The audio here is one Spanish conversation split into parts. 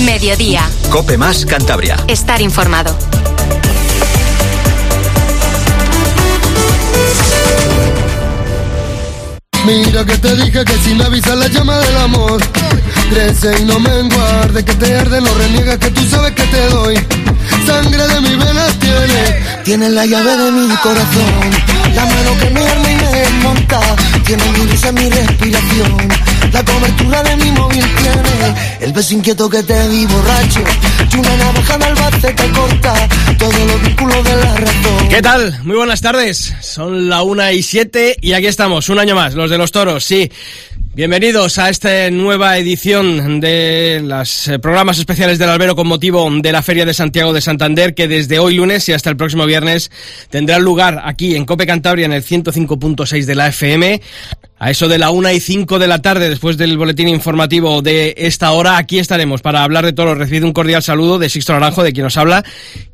Mediodía. Cope más Cantabria. Estar informado. Mira que te dije que si me avisas la llama del amor Crece y no me enguarde Que te arde, no reniegas que tú sabes que te doy Sangre de mi venas tiene Tienes la llave de mi corazón La mano que me arma y me desmonta Tiene mi risa, mi respiración La cobertura de mi móvil tiene El beso inquieto que te di borracho Y una navaja de te corta Todos los vínculos de la razón ¿Qué tal? Muy buenas tardes. Son la una y siete y aquí estamos, un año más, los de los toros, sí. Bienvenidos a esta nueva edición de los eh, programas especiales del Albero con motivo de la Feria de Santiago de Santander, que desde hoy lunes y hasta el próximo viernes tendrá lugar aquí en Cope Cantabria en el 105.6 de la FM. A eso de la una y cinco de la tarde, después del boletín informativo de esta hora, aquí estaremos para hablar de toros. Recibe un cordial saludo de Sixto Naranjo, de quien nos habla.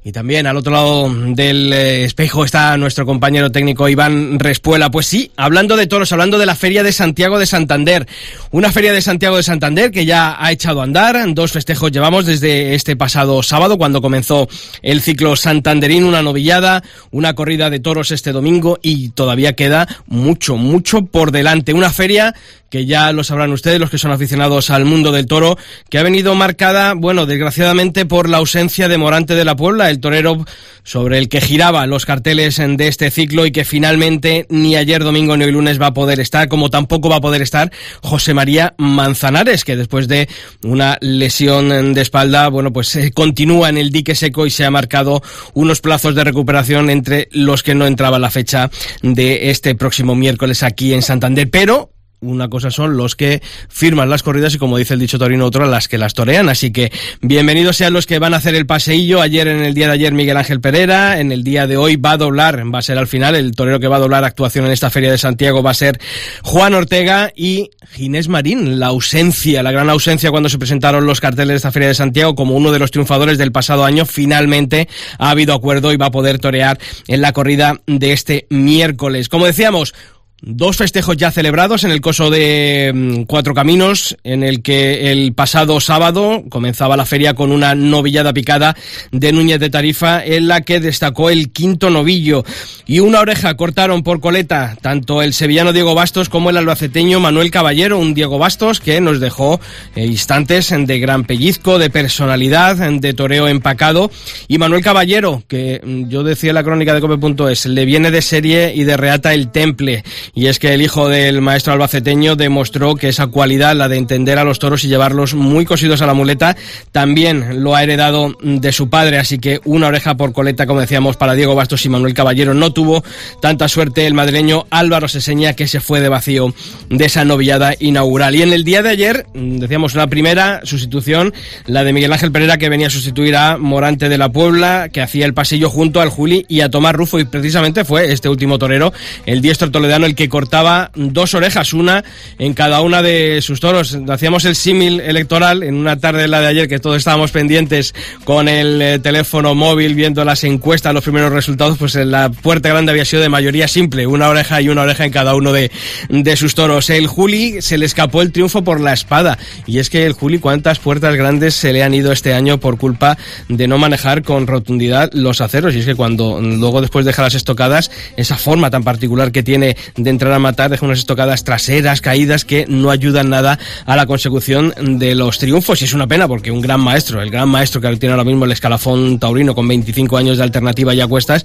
Y también al otro lado del eh, espejo está nuestro compañero técnico Iván Respuela. Pues sí, hablando de toros, hablando de la Feria de Santiago de Santander. Una Feria de Santiago de Santander que ya ha echado a andar. Dos festejos llevamos desde este pasado sábado, cuando comenzó el ciclo santanderín, una novillada, una corrida de toros este domingo y todavía queda mucho, mucho por delante ante Una feria que ya lo sabrán ustedes, los que son aficionados al mundo del toro, que ha venido marcada, bueno, desgraciadamente por la ausencia de Morante de la Puebla, el torero sobre el que giraba los carteles de este ciclo y que finalmente ni ayer domingo ni hoy lunes va a poder estar, como tampoco va a poder estar José María Manzanares, que después de una lesión de espalda, bueno, pues eh, continúa en el dique seco y se ha marcado unos plazos de recuperación entre los que no entraba la fecha de este próximo miércoles aquí en Santander. Pero una cosa son los que firman las corridas y como dice el dicho torino, otra las que las torean. Así que bienvenidos sean los que van a hacer el paseillo. Ayer, en el día de ayer, Miguel Ángel Pereira. En el día de hoy va a doblar, va a ser al final, el torero que va a doblar actuación en esta Feria de Santiago va a ser Juan Ortega y Ginés Marín. La ausencia, la gran ausencia cuando se presentaron los carteles de esta Feria de Santiago como uno de los triunfadores del pasado año, finalmente ha habido acuerdo y va a poder torear en la corrida de este miércoles. Como decíamos, Dos festejos ya celebrados en el coso de mm, Cuatro Caminos, en el que el pasado sábado comenzaba la feria con una novillada picada de Núñez de Tarifa, en la que destacó el quinto novillo. Y una oreja cortaron por coleta tanto el sevillano Diego Bastos como el albaceteño Manuel Caballero, un Diego Bastos que nos dejó eh, instantes de gran pellizco, de personalidad, de toreo empacado. Y Manuel Caballero, que mm, yo decía en la crónica de Cope.es, le viene de serie y de reata el temple y es que el hijo del maestro albaceteño demostró que esa cualidad, la de entender a los toros y llevarlos muy cosidos a la muleta, también lo ha heredado de su padre, así que una oreja por coleta, como decíamos, para Diego Bastos y Manuel Caballero. No tuvo tanta suerte el madrileño Álvaro Seseña, que se fue de vacío de esa novillada inaugural. Y en el día de ayer, decíamos, una primera sustitución, la de Miguel Ángel Pereira, que venía a sustituir a Morante de la Puebla, que hacía el pasillo junto al Juli y a Tomás Rufo, y precisamente fue este último torero, el diestro toledano, el que cortaba dos orejas, una en cada una de sus toros. Hacíamos el símil electoral en una tarde la de ayer que todos estábamos pendientes con el eh, teléfono móvil viendo las encuestas, los primeros resultados, pues la puerta grande había sido de mayoría simple, una oreja y una oreja en cada uno de, de sus toros. El Juli se le escapó el triunfo por la espada y es que el Juli cuántas puertas grandes se le han ido este año por culpa de no manejar con rotundidad los aceros y es que cuando luego después deja las estocadas, esa forma tan particular que tiene de entrar a matar, deja unas estocadas traseras, caídas que no ayudan nada a la consecución de los triunfos. Y es una pena porque un gran maestro, el gran maestro que tiene ahora mismo el escalafón taurino con 25 años de alternativa y a cuestas,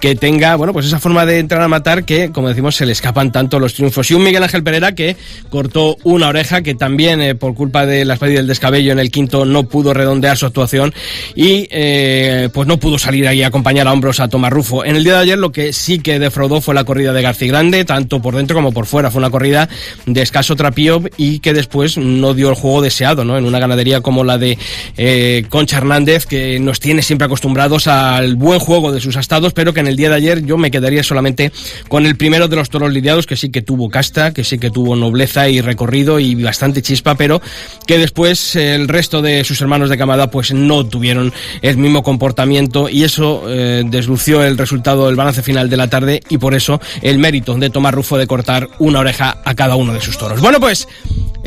que tenga, bueno, pues esa forma de entrar a matar que, como decimos, se le escapan tanto los triunfos. Y un Miguel Ángel Pereira que cortó una oreja, que también eh, por culpa de la espalda y del descabello en el quinto no pudo redondear su actuación y eh, pues no pudo salir ahí a acompañar a hombros a Tomás Rufo. En el día de ayer lo que sí que defraudó fue la corrida de García Grande, tanto por dentro como por fuera. Fue una corrida de escaso trapío y que después no dio el juego deseado, ¿no? En una ganadería como la de eh, Concha Hernández, que nos tiene siempre acostumbrados al buen juego de sus astados, pero que en el día de ayer yo me quedaría solamente con el primero de los toros lidiados, que sí que tuvo casta, que sí que tuvo nobleza y recorrido y bastante chispa, pero que después el resto de sus hermanos de camada pues no tuvieron el mismo comportamiento y eso eh, deslució el resultado del balance final de la tarde y por eso el mérito de tomar Rufo de cortar una oreja a cada uno de sus toros. Bueno, pues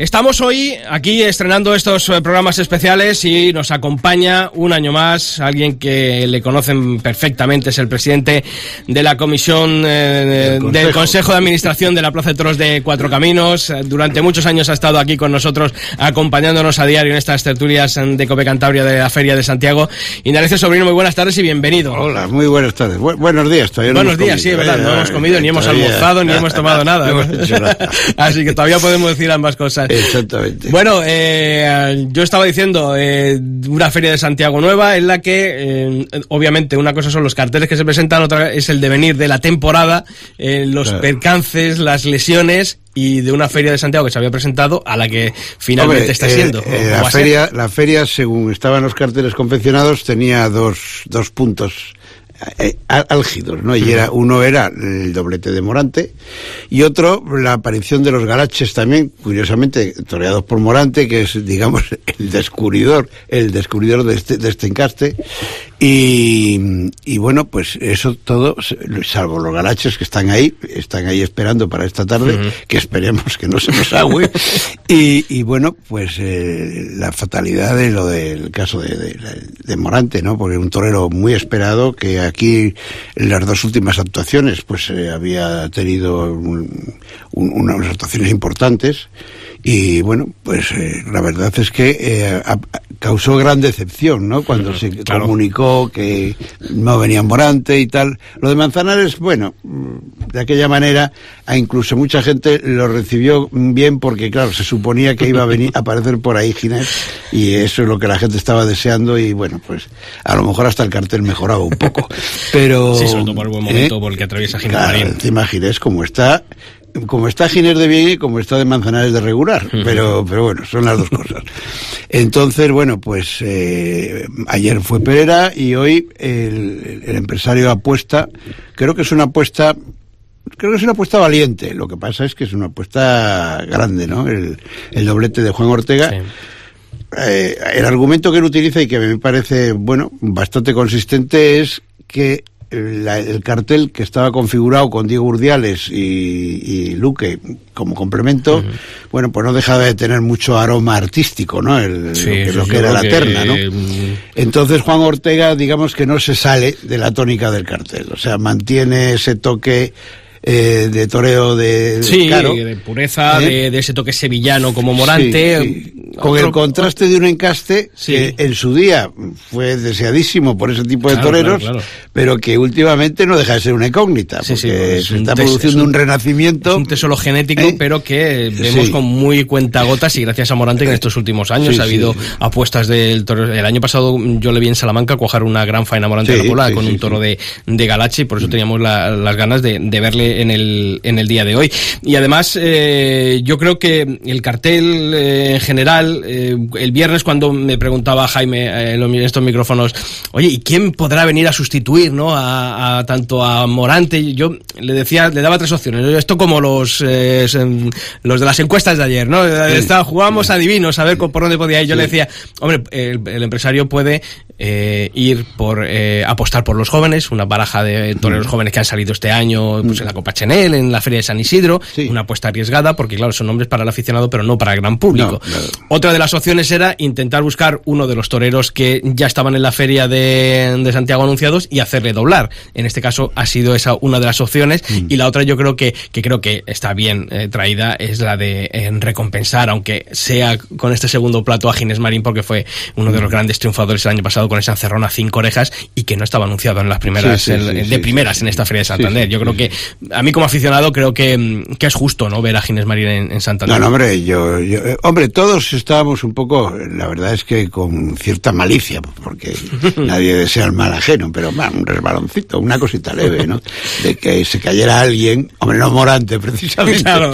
Estamos hoy aquí estrenando estos eh, programas especiales y nos acompaña un año más alguien que le conocen perfectamente, es el presidente de la comisión eh, del Consejo de Administración de la Plaza de Toros de Cuatro Caminos. Durante muchos años ha estado aquí con nosotros acompañándonos a diario en estas tertulias de Cope Cantabria de la Feria de Santiago. Indarecio Sobrino, muy buenas tardes y bienvenido. Hola, muy buenas tardes. buenos días, todavía Buenos días, sí, verdad, no hemos comido, ni hemos almorzado, ni hemos tomado nada. Así que todavía podemos decir ambas cosas. Exactamente. Bueno, eh, yo estaba diciendo, eh, una feria de Santiago nueva en la que, eh, obviamente, una cosa son los carteles que se presentan, otra es el devenir de la temporada, eh, los percances, las lesiones y de una feria de Santiago que se había presentado a la que finalmente está siendo. la, feria, la feria, según estaban los carteles confeccionados, tenía dos, dos puntos eh, álgidos, ¿no? Y era, uno era el doblete de Morante y otro la aparición de los galaches también, curiosamente toreados por Morante, que es, digamos, el descubridor, el descubridor de este, de este encaste. Y, y bueno, pues eso todo, salvo los galaches que están ahí, están ahí esperando para esta tarde, que esperemos que no se nos agüe. y, y bueno, pues eh, la fatalidad de lo del caso de, de, de Morante, ¿no? Porque un torero muy esperado que aquí en las dos últimas actuaciones pues eh, había tenido un, un, unas actuaciones importantes y bueno, pues eh, la verdad es que eh, a, causó gran decepción, ¿no? Cuando se claro. comunicó que no venía Morante y tal. Lo de Manzanares, bueno, de aquella manera, a incluso mucha gente lo recibió bien porque, claro, se suponía que iba a venir a aparecer por ahí Ginés y eso es lo que la gente estaba deseando y bueno, pues a lo mejor hasta el cartel mejoraba un poco. Pero... Sí, sobre todo por el buen momento ¿eh? porque atraviesa Ginés claro, Marín. Encima Ginés como está como está Ginés de bien y como está de Manzanares de regular, pero, pero bueno, son las dos cosas. Entonces, bueno, pues eh, ayer fue Pereira y hoy el, el, empresario apuesta, creo que es una apuesta, creo que es una apuesta valiente, lo que pasa es que es una apuesta grande, ¿no? El, el doblete de Juan Ortega. Sí. Eh, el argumento que él utiliza y que me parece, bueno, bastante consistente es que la, el cartel que estaba configurado con Diego Urdiales y, y Luque como complemento, uh -huh. bueno, pues no dejaba de tener mucho aroma artístico, ¿no? El, sí, lo que, sí, lo que era la que... terna, ¿no? Entonces Juan Ortega, digamos que no se sale de la tónica del cartel, o sea, mantiene ese toque eh, de toreo de, sí, claro, de pureza, ¿eh? de, de, ese toque sevillano como Morante. Sí, sí. Con Otro... el contraste de un encaste que en su día fue deseadísimo por ese tipo de claro, toreros, claro, claro. pero que últimamente no deja de ser una incógnita, porque pues se está produciendo un, un, renacimiento. Es un tesoro genético, ¿eh? pero que vemos con muy cuentagotas y gracias a Morante que en estos últimos años ha habido apuestas del toro. El año pasado yo le vi en Salamanca cojar una gran faena Morante de la con un toro de, de Galache y por eso teníamos la, las ganas de, de verle en el, en el día de hoy. Y además, eh, yo creo que el cartel eh, en general, eh, el viernes cuando me preguntaba Jaime eh, en estos micrófonos, oye, ¿y quién podrá venir a sustituir no a, a tanto a Morante? Yo le decía, le daba tres opciones. Esto como los, eh, los de las encuestas de ayer, ¿no? Sí. jugamos a divinos, a ver por dónde podía ir. Yo sí. le decía, hombre, el, el empresario puede eh, ir por eh, apostar por los jóvenes, una baraja de toreros mm. jóvenes que han salido este año pues, en la Copa Chenel, en la Feria de San Isidro, sí. una apuesta arriesgada, porque claro, son nombres para el aficionado, pero no para el gran público. No, no. Otra de las opciones era intentar buscar uno de los toreros que ya estaban en la Feria de, de Santiago anunciados y hacerle doblar. En este caso ha sido esa una de las opciones, mm. y la otra yo creo que, que creo que está bien eh, traída, es la de eh, recompensar, aunque sea con este segundo plato a Ginés Marín, porque fue uno de los mm. grandes triunfadores el año pasado con esa encerrona cinco orejas y que no estaba anunciado en las primeras sí, sí, el, sí, de primeras en esta feria de Santander. yo creo que a mí como aficionado creo que, que es justo no ver a Ginés Marín en, en, Santander. No, no, hombre, yo, yo, hombre, todos estábamos un poco, la verdad es que con cierta malicia, porque nadie desea el mal ajeno, pero man, un resbaloncito, una cosita leve, ¿no? De que se cayera alguien, hombre, no Morante precisamente, claro.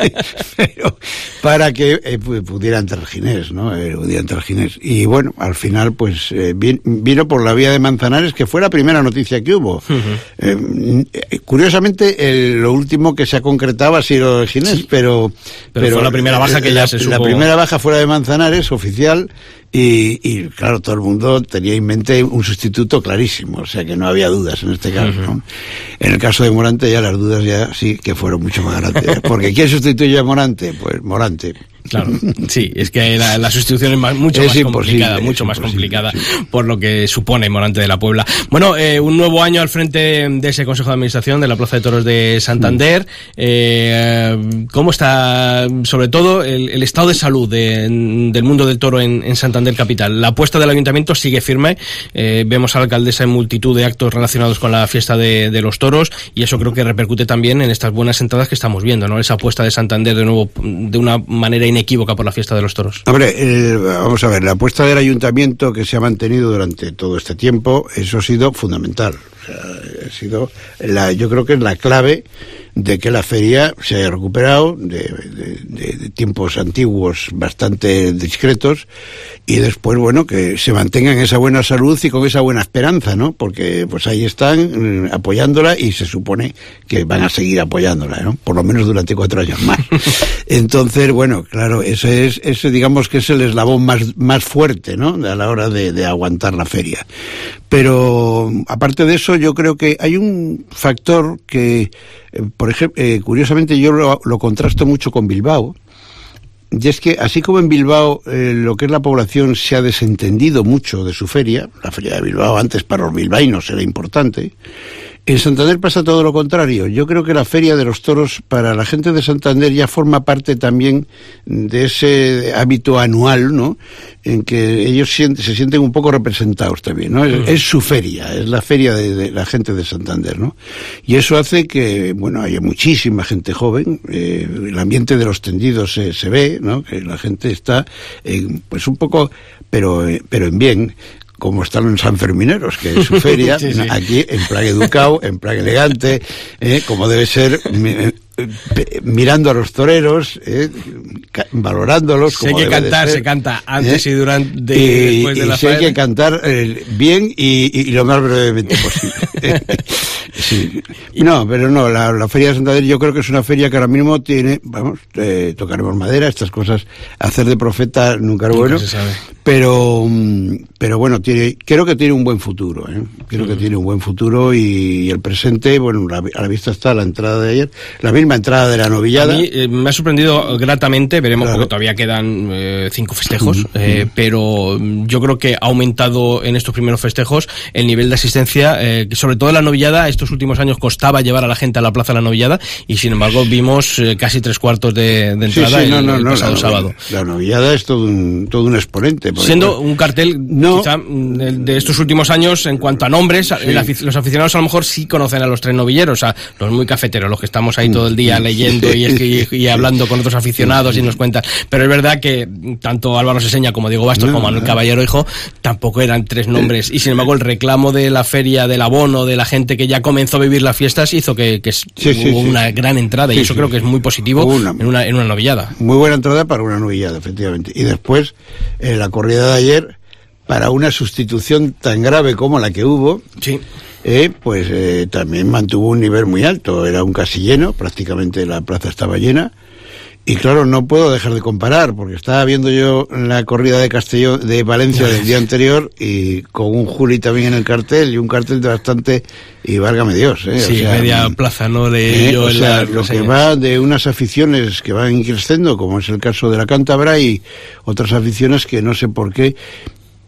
pero para que eh, pudiera entrar Ginés, ¿no? Eh, pudiera entrar Ginés. Y bueno, al final, pues eh, vino por la vía de Manzanares, que fue la primera noticia que hubo. Uh -huh. eh, curiosamente, el, lo último que se ha concretado ha sido Ginés, sí. pero, pero, pero... fue la primera baja que ya se supo... La primera baja fuera de Manzanares, oficial, Y, claro, todo el mundo tenía en mente un sustituto clarísimo, o sea que no había dudas en este caso. ¿no? En el caso de Morante ya las dudas ya sí que fueron mucho más grandes. Porque ¿quién sustituye a Morante? Pues Morante. Claro, sí, es que la, sustitución es más, mucho más complicada, mucho más complicada por lo que supone Morante de la Puebla. Bueno, eh, un nuevo año al frente de ese Consejo de Administración de la Plaza de Toros de Santander. Eh, ¿Cómo está, sobre todo, el, estado de salud del mundo del toro en, Santander Capital? La apuesta del Ayuntamiento sigue firme. Eh, vemos a la alcaldesa en multitud de actos relacionados con la fiesta de, los toros y eso creo que repercute también en estas buenas entradas que estamos viendo, ¿no? Esa apuesta de Santander de nuevo de una manera inequívoca por la fiesta de los toros. Hombre, vamos a ver, la apuesta del ayuntamiento que se ha mantenido durante todo este tiempo, eso ha sido fundamental. O sea, ha sido la, yo creo que es la clave de que la feria se haya recuperado de, tiempos antiguos bastante discretos y después, bueno, que se mantengan esa buena salud y con esa buena esperanza, ¿no? Porque pues ahí están mm, apoyándola y se supone que van a seguir apoyándola, ¿no? Por lo menos durante cuatro años más. Entonces, bueno, claro, ese es, ese digamos que es el eslabón más, más fuerte, ¿no? A la hora de, de aguantar la feria. Pero aparte de eso, yo creo que hay un factor que, eh, por ejemplo, eh, curiosamente yo lo, contrasto mucho con Bilbao. Y es que así como en Bilbao eh, lo que es la población se ha desentendido mucho de su feria, la feria de Bilbao antes para los bilbaínos era importante, en Santander pasa todo lo contrario. Yo creo que la Feria de los Toros para la gente de Santander ya forma parte también de ese hábito anual, ¿no? En que ellos se sienten un poco representados también, ¿no? Es, su feria, es la feria de, la gente de Santander, ¿no? Y eso hace que, bueno, haya muchísima gente joven, eh, el ambiente de los tendidos se, se, ve, ¿no? Que la gente está, pues un poco, pero, eh, pero en bien como están los Sanfermineros, que es su feria, aquí en Plaga Educado, en Plaga Elegante, eh, como debe ser eh, mirando a los toreros, eh, valorándolos. Si hay que cantar, se canta antes y durante y, después de la si hay que cantar bien y, lo más brevemente posible. sí. No, pero no, la, Feria de Santander yo creo que es una feria que ahora mismo tiene, vamos, tocaremos madera, estas cosas, hacer de profeta nunca es bueno, pero mm, pero bueno, tiene, creo que tiene un buen futuro, ¿eh? creo que tiene un buen futuro y, el presente, bueno, a la vista está la entrada de ayer, la misma entrada de la novillada. A mí eh, me ha sorprendido gratamente, veremos porque todavía quedan eh, cinco festejos, eh, pero yo creo que ha aumentado en estos primeros festejos el nivel de asistencia, sobre todo en la novillada, estos últimos años costaba llevar a la gente a la plaza de la novillada y sin embargo vimos casi tres cuartos de, entrada el, pasado sábado. La novillada es todo un, todo un exponente. Siendo un cartel quizá mm, de, estos últimos años en cuanto a nombres, los aficionados a lo mejor sí conocen a los tres novilleros, a los muy cafeteros, los que estamos ahí todo el día leyendo y, hablando con otros aficionados y nos cuentan. Pero es verdad que tanto Álvaro Seseña como Diego Bastos como Manuel Caballero Hijo tampoco eran tres nombres. Y sin embargo, el reclamo de la feria, del abono, de la gente que ya comenzó a vivir las fiestas hizo que, hubo una gran entrada. y eso creo que es muy positivo en, una, en una novillada. Muy buena entrada para una novillada, efectivamente. Y después, en la corrida de ayer, para una sustitución tan grave como la que hubo. Sí eh, pues eh, también mantuvo un nivel muy alto. Era un casi lleno, prácticamente la plaza estaba llena. Y claro, no puedo dejar de comparar, porque estaba viendo yo la corrida de Castellón, de Valencia del día anterior, y con un Juli también en el cartel, y un cartel de bastante, y válgame Dios, ¿eh? Sí, media plaza, ¿no? De ¿eh? o sea, lo que va de unas aficiones que van creciendo, como es el caso de la Cántabra, y otras aficiones que no sé por qué,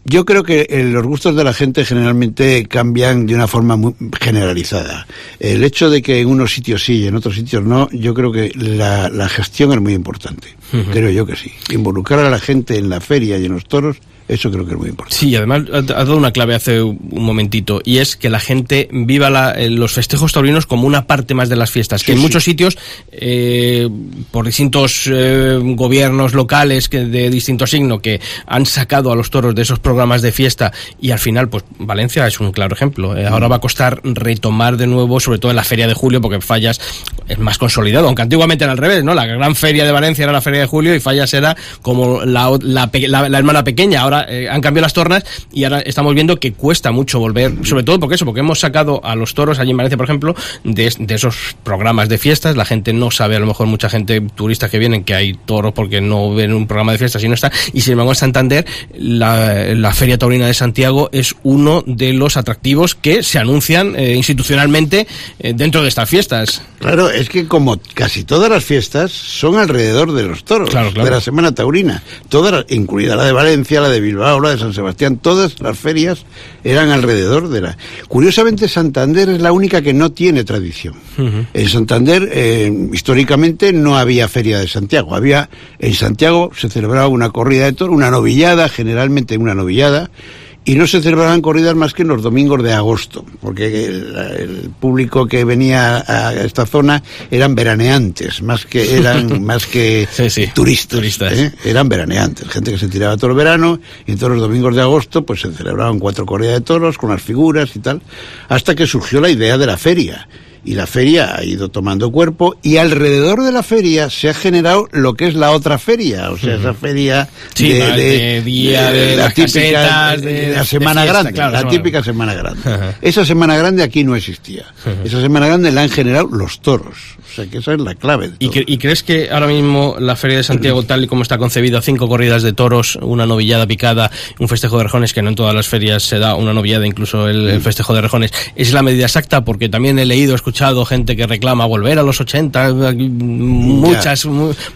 yo creo que eh, los gustos de la gente generalmente cambian de una forma muy generalizada. El hecho de que en unos sitios sí y en otros sitios no, yo creo que la, la gestión es muy importante. Creo yo que sí. Involucrar a la gente en la feria y en los toros eso creo que es muy importante. Sí, además ha dado una clave hace un momentito y es que la gente viva eh, los festejos taurinos como una parte más de las fiestas. que en muchos sitios, eh, por distintos eh, gobiernos locales que de distinto signo que han sacado a los toros de esos programas de fiesta y al final, pues Valencia es un claro ejemplo. ahora va a costar retomar de nuevo, sobre todo en la feria de julio, porque fallas es más consolidado, aunque antiguamente era al revés, ¿no? La gran feria de Valencia era la feria de julio y Fallas era como la, la, la, hermana pequeña. Ahora eh, han cambiado las tornas y ahora estamos viendo que cuesta mucho volver, sobre todo porque eso, porque hemos sacado a los toros allí en Valencia, por ejemplo, de, de esos programas de fiestas. La gente no sabe, a lo mejor mucha gente, turistas que vienen, que hay toros porque no ven un programa de fiestas y no está. Y sin embargo, en Santander, la, la Feria Taurina de Santiago es uno de los atractivos que se anuncian eh, institucionalmente eh, dentro de estas fiestas. Claro, es que como casi todas las fiestas son alrededor de los toros, de la Semana Taurina, todas, incluida la de Valencia, la de Bilbao, la de San Sebastián, todas las ferias eran alrededor de la... Curiosamente, Santander es la única que no tiene tradición. En Santander, eh, históricamente, no había feria de Santiago. Había, en Santiago se celebraba una corrida de toros, una novillada, generalmente una novillada, y no se celebraban corridas más que en los domingos de agosto, porque el, público que venía a esta zona eran veraneantes, más que eran más que turistas, ¿eh? eran veraneantes, gente que se tiraba todo el verano y todos los domingos de agosto pues se celebraban cuatro corridas de toros con las figuras y tal, hasta que surgió la idea de la feria y la feria ha ido tomando cuerpo y alrededor de la feria se ha generado lo que es la otra feria, o sea, esa feria de, día de, la típica de, la semana grande, la típica semana grande. Esa semana grande aquí no existía. Esa semana grande la han generado los toros. O sea, que esa es la clave. ¿Y, ¿Y, crees que ahora mismo la Feria de Santiago, tal y como está concebida, cinco corridas de toros, una novillada picada, un festejo de rejones, que no en todas las ferias se da una novillada, incluso el, mm. festejo de rejones, es la medida exacta? Porque también he leído, he escuchado gente que reclama volver a los 80, muchas,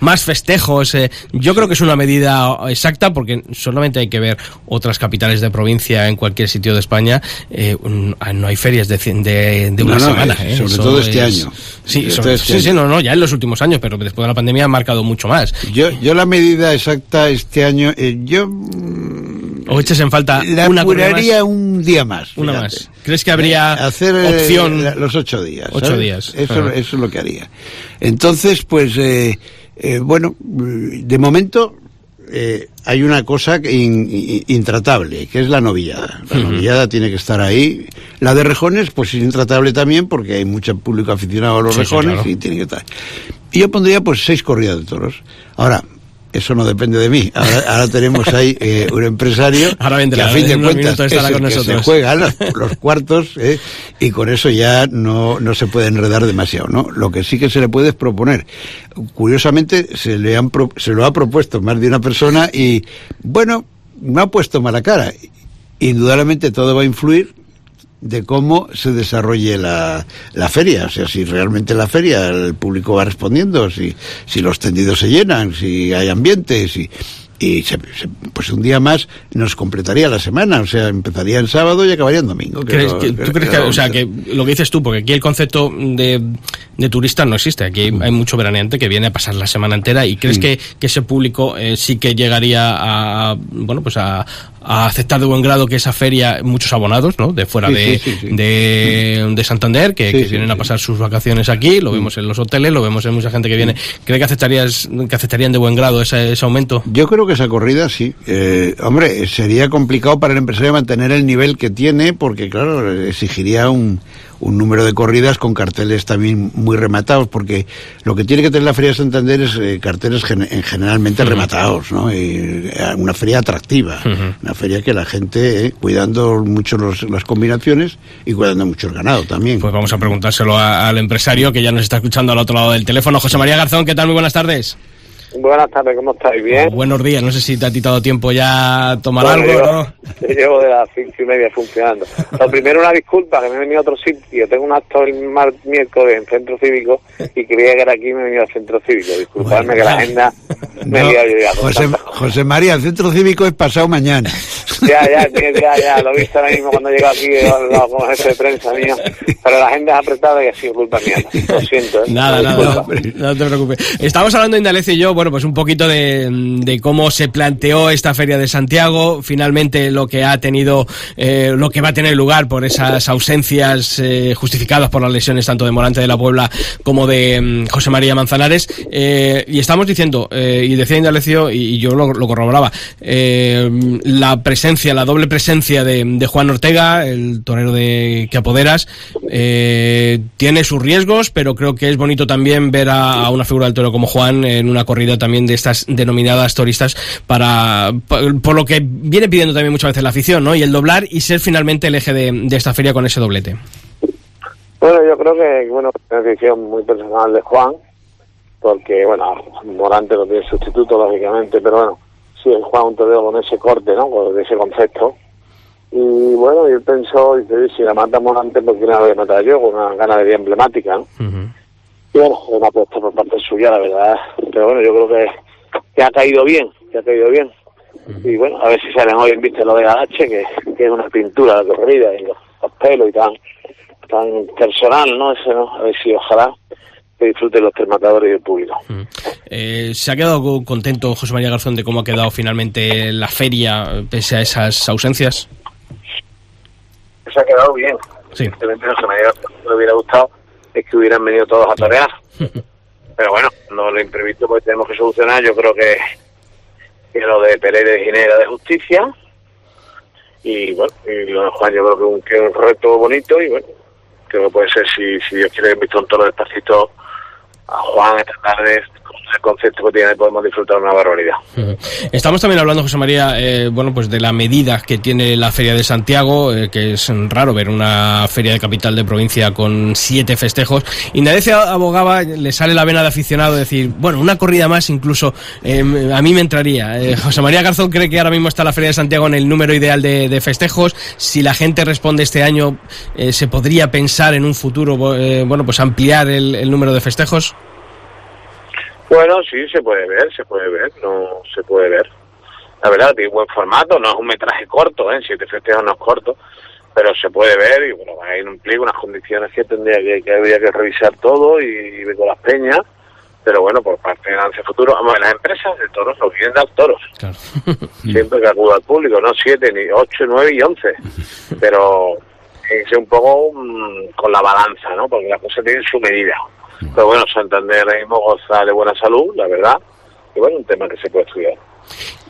más festejos. Eh. Yo creo que es una medida exacta porque solamente hay que ver otras capitales de provincia en cualquier sitio de España. Eh, no hay ferias de, de, una semana. Eh, sobre todo este año. Sí, sobre, Sí, sí, no, no, ya en los últimos años, pero después de la pandemia ha marcado mucho más. Yo, yo la medida exacta este año, eh, yo... ¿O echas en falta la una curaría un día más. Una más. ¿Crees que habría eh, hacer eh, opción? los ocho días. Ocho días. Eso, eso es lo que haría. Entonces, pues, bueno, de momento eh, hay una cosa intratable, que es la novillada. La novillada tiene que estar ahí. La de rejones, pues es intratable también, porque hay mucho público aficionado a los rejones y tiene que estar. Y yo pondría pues seis corridas de toros. Ahora, eso no depende de mí. Ahora, tenemos ahí eh, un empresario que a fin de cuentas es el que se juega los, cuartos eh, y con eso ya no, no se puede enredar demasiado. ¿no? Lo que sí que se le puede es proponer. Curiosamente se, le han se lo ha propuesto más de una persona y, bueno, no ha puesto mala cara. Indudablemente todo va a influir de cómo se desarrolle la, la, feria, o sea, si realmente la feria el público va respondiendo, si, si los tendidos se llenan, si hay ambiente, si, y pues un día más nos completaría la semana, o sea, empezaría en sábado y acabaría en domingo. ¿Tú crees que, o sea, que lo que dices tú, porque aquí el concepto de, de turista no existe, aquí hay mucho veraneante que viene a pasar la semana entera y crees que, que, ese público eh, sí que llegaría a, bueno, pues a, a aceptar de buen grado que esa feria, muchos abonados, ¿no? De fuera de, de, Santander, que, vienen a pasar sus vacaciones aquí, lo vemos en los hoteles, lo vemos en mucha gente que viene. ¿Cree que aceptarías, que aceptarían de buen grado ese, ese aumento? Yo creo que esa corrida sí. Eh, hombre, sería complicado para el empresario mantener el nivel que tiene, porque claro, exigiría un, un número de corridas con carteles también muy rematados, porque lo que tiene que tener la Feria de Santander es eh, carteles generalmente rematados, ¿no? Y, eh, una feria atractiva, una feria que la gente, eh, cuidando mucho las combinaciones y cuidando mucho el ganado también. Pues vamos a preguntárselo al empresario que ya nos está escuchando al otro lado del teléfono. José María Garzón, ¿qué tal? Muy buenas tardes. Buenas tardes, ¿cómo estáis? ¿Bien? buenos días, no sé si te ha quitado tiempo ya tomar algo, ¿no? Llevo de las cinco y media funcionando. Lo primero, una disculpa, que me he venido a otro sitio. Tengo un acto el miércoles en Centro Cívico y creía que era aquí y me he venido al Centro Cívico. Disculpadme que la agenda me no, he José, José, María, el Centro Cívico es pasado mañana. Ya, ya, ya, ya, lo he visto ahora mismo cuando llego aquí como jefe de prensa mío. Pero la agenda es apretada y ha sido culpa mía. Lo siento, ¿eh? Nada, nada, no, no, te preocupes. Estábamos hablando Indalecio y yo, bueno, bueno, pues un poquito de, cómo se planteó esta Feria de Santiago, finalmente lo que ha tenido, eh, lo que va a tener lugar por esas ausencias eh, justificadas por las lesiones tanto de Morante de la Puebla como de mm, José María Manzanares. Eh, y estamos diciendo, y decía Indalecio, y, yo lo, corroboraba, la presencia, la doble presencia de, Juan Ortega, el torero de que apoderas, tiene sus riesgos, pero creo que es bonito también ver a, una figura del toro como Juan en una corrida también de estas denominadas turistas para por, lo que viene pidiendo también muchas veces la afición, ¿no? Y el doblar y ser finalmente el eje de, esta feria con ese doblete. Bueno, yo creo que bueno, una decisión muy personal de Juan, porque bueno, Morante no tiene sustituto lógicamente, pero bueno, sí es Juan un torero con ese corte, ¿no? Con ese concepto. Y bueno, yo pienso, dice, si la mata Morante, ¿por qué no la voy a matar yo? Con una ganadería emblemática, ¿no? Y bueno, es una apuesta por parte suya, la verdad. Pero bueno, yo creo que, que ha caído bien, que ha caído bien. Y bueno, a ver si salen hoy en vista lo de Galache, que, que es una pintura de corrida y los, pelos y tan, tan personal, ¿no? Ese, ¿no? A ver si ojalá que disfruten los tres matadores y el público. Eh, ¿Se ha quedado contento José María Garzón de cómo ha quedado finalmente la feria pese a esas ausencias? Se ha quedado bien. Sí. Evidentemente José María Garzón le hubiera gustado es que hubieran venido todos a tarear. Pero bueno, no lo imprevisto pues tenemos que solucionar. Yo creo que, que lo de Pereira y Ginera de justicia. Y bueno, y lo de Juan yo creo que, un, que es un reto bonito y bueno, creo que puede ser si, si Dios quiere visto un toro despacito a Juan esta tarde el concepto que tiene podemos disfrutar una barbaridad. Estamos también hablando, José María, eh, bueno, pues de la medida que tiene la Feria de Santiago, eh, que es raro ver una feria de capital de provincia con siete festejos. Y nadie abogaba, le sale la vena de aficionado decir, bueno, una corrida más incluso eh, a mí me entraría. José María Garzón cree que ahora mismo está la Feria de Santiago en el número ideal de, festejos. Si la gente responde este año, se podría pensar en un futuro, bueno, pues ampliar el número de festejos. Bueno, sí, se puede ver, se puede ver, no se puede ver. La verdad, tiene buen formato, no es un metraje corto, ¿eh? siete festejos no es corto, pero se puede ver y bueno, hay un pliego, unas condiciones que tendría que, que habría que revisar todo y, ver con las peñas, pero bueno, por parte de Lance Futuro, vamos, las empresas de toros no quieren dar toros, siempre que acuda al público, no siete, ni ocho, nueve y once, pero es un poco mm, con la balanza, ¿no? Porque las cosas tienen su medida. Pero bueno, Santander mismo goza de buena salud, la verdad. Y bueno, un tema que se puede estudiar.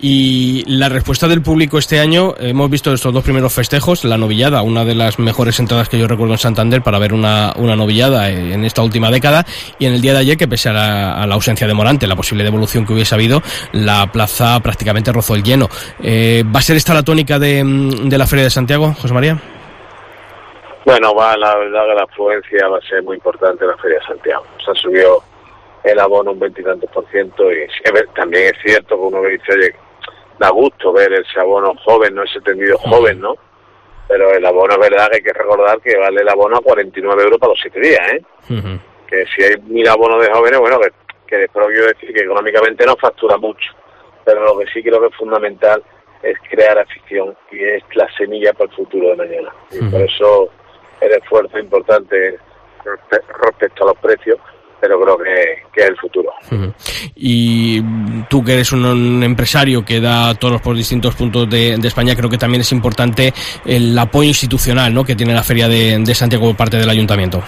Y la respuesta del público este año, hemos visto estos dos primeros festejos, la novillada, una de las mejores entradas que yo recuerdo en Santander para ver una, una novillada en esta última década, y en el día de ayer, que pese a la, ausencia de Morante, la posible devolución que hubiese habido, la plaza prácticamente rozó el lleno. Eh, ¿Va a ser esta la tónica de, de la Feria de Santiago, José María? Bueno, va, la verdad que la afluencia va a ser muy importante en la Feria de Santiago. Se ha subido el abono un veintitantos por ciento y también es cierto que uno dice, oye, da gusto ver ese abono joven, no ese tendido joven, ¿no? Pero el abono es verdad que hay que recordar que vale el abono a 49 euros para los siete días, ¿eh? Que si hay mil abonos de jóvenes, bueno, que, que después quiero decir que económicamente no factura mucho. Pero lo que sí creo que es fundamental es crear afición y es la semilla para el futuro de mañana. Y por eso el esfuerzo importante respecto a los precios, pero creo que, es el futuro. Y tú que eres un, empresario que da todos por distintos puntos de, España, creo que también es importante el apoyo institucional ¿no? que tiene la Feria de, Santiago por parte del Ayuntamiento.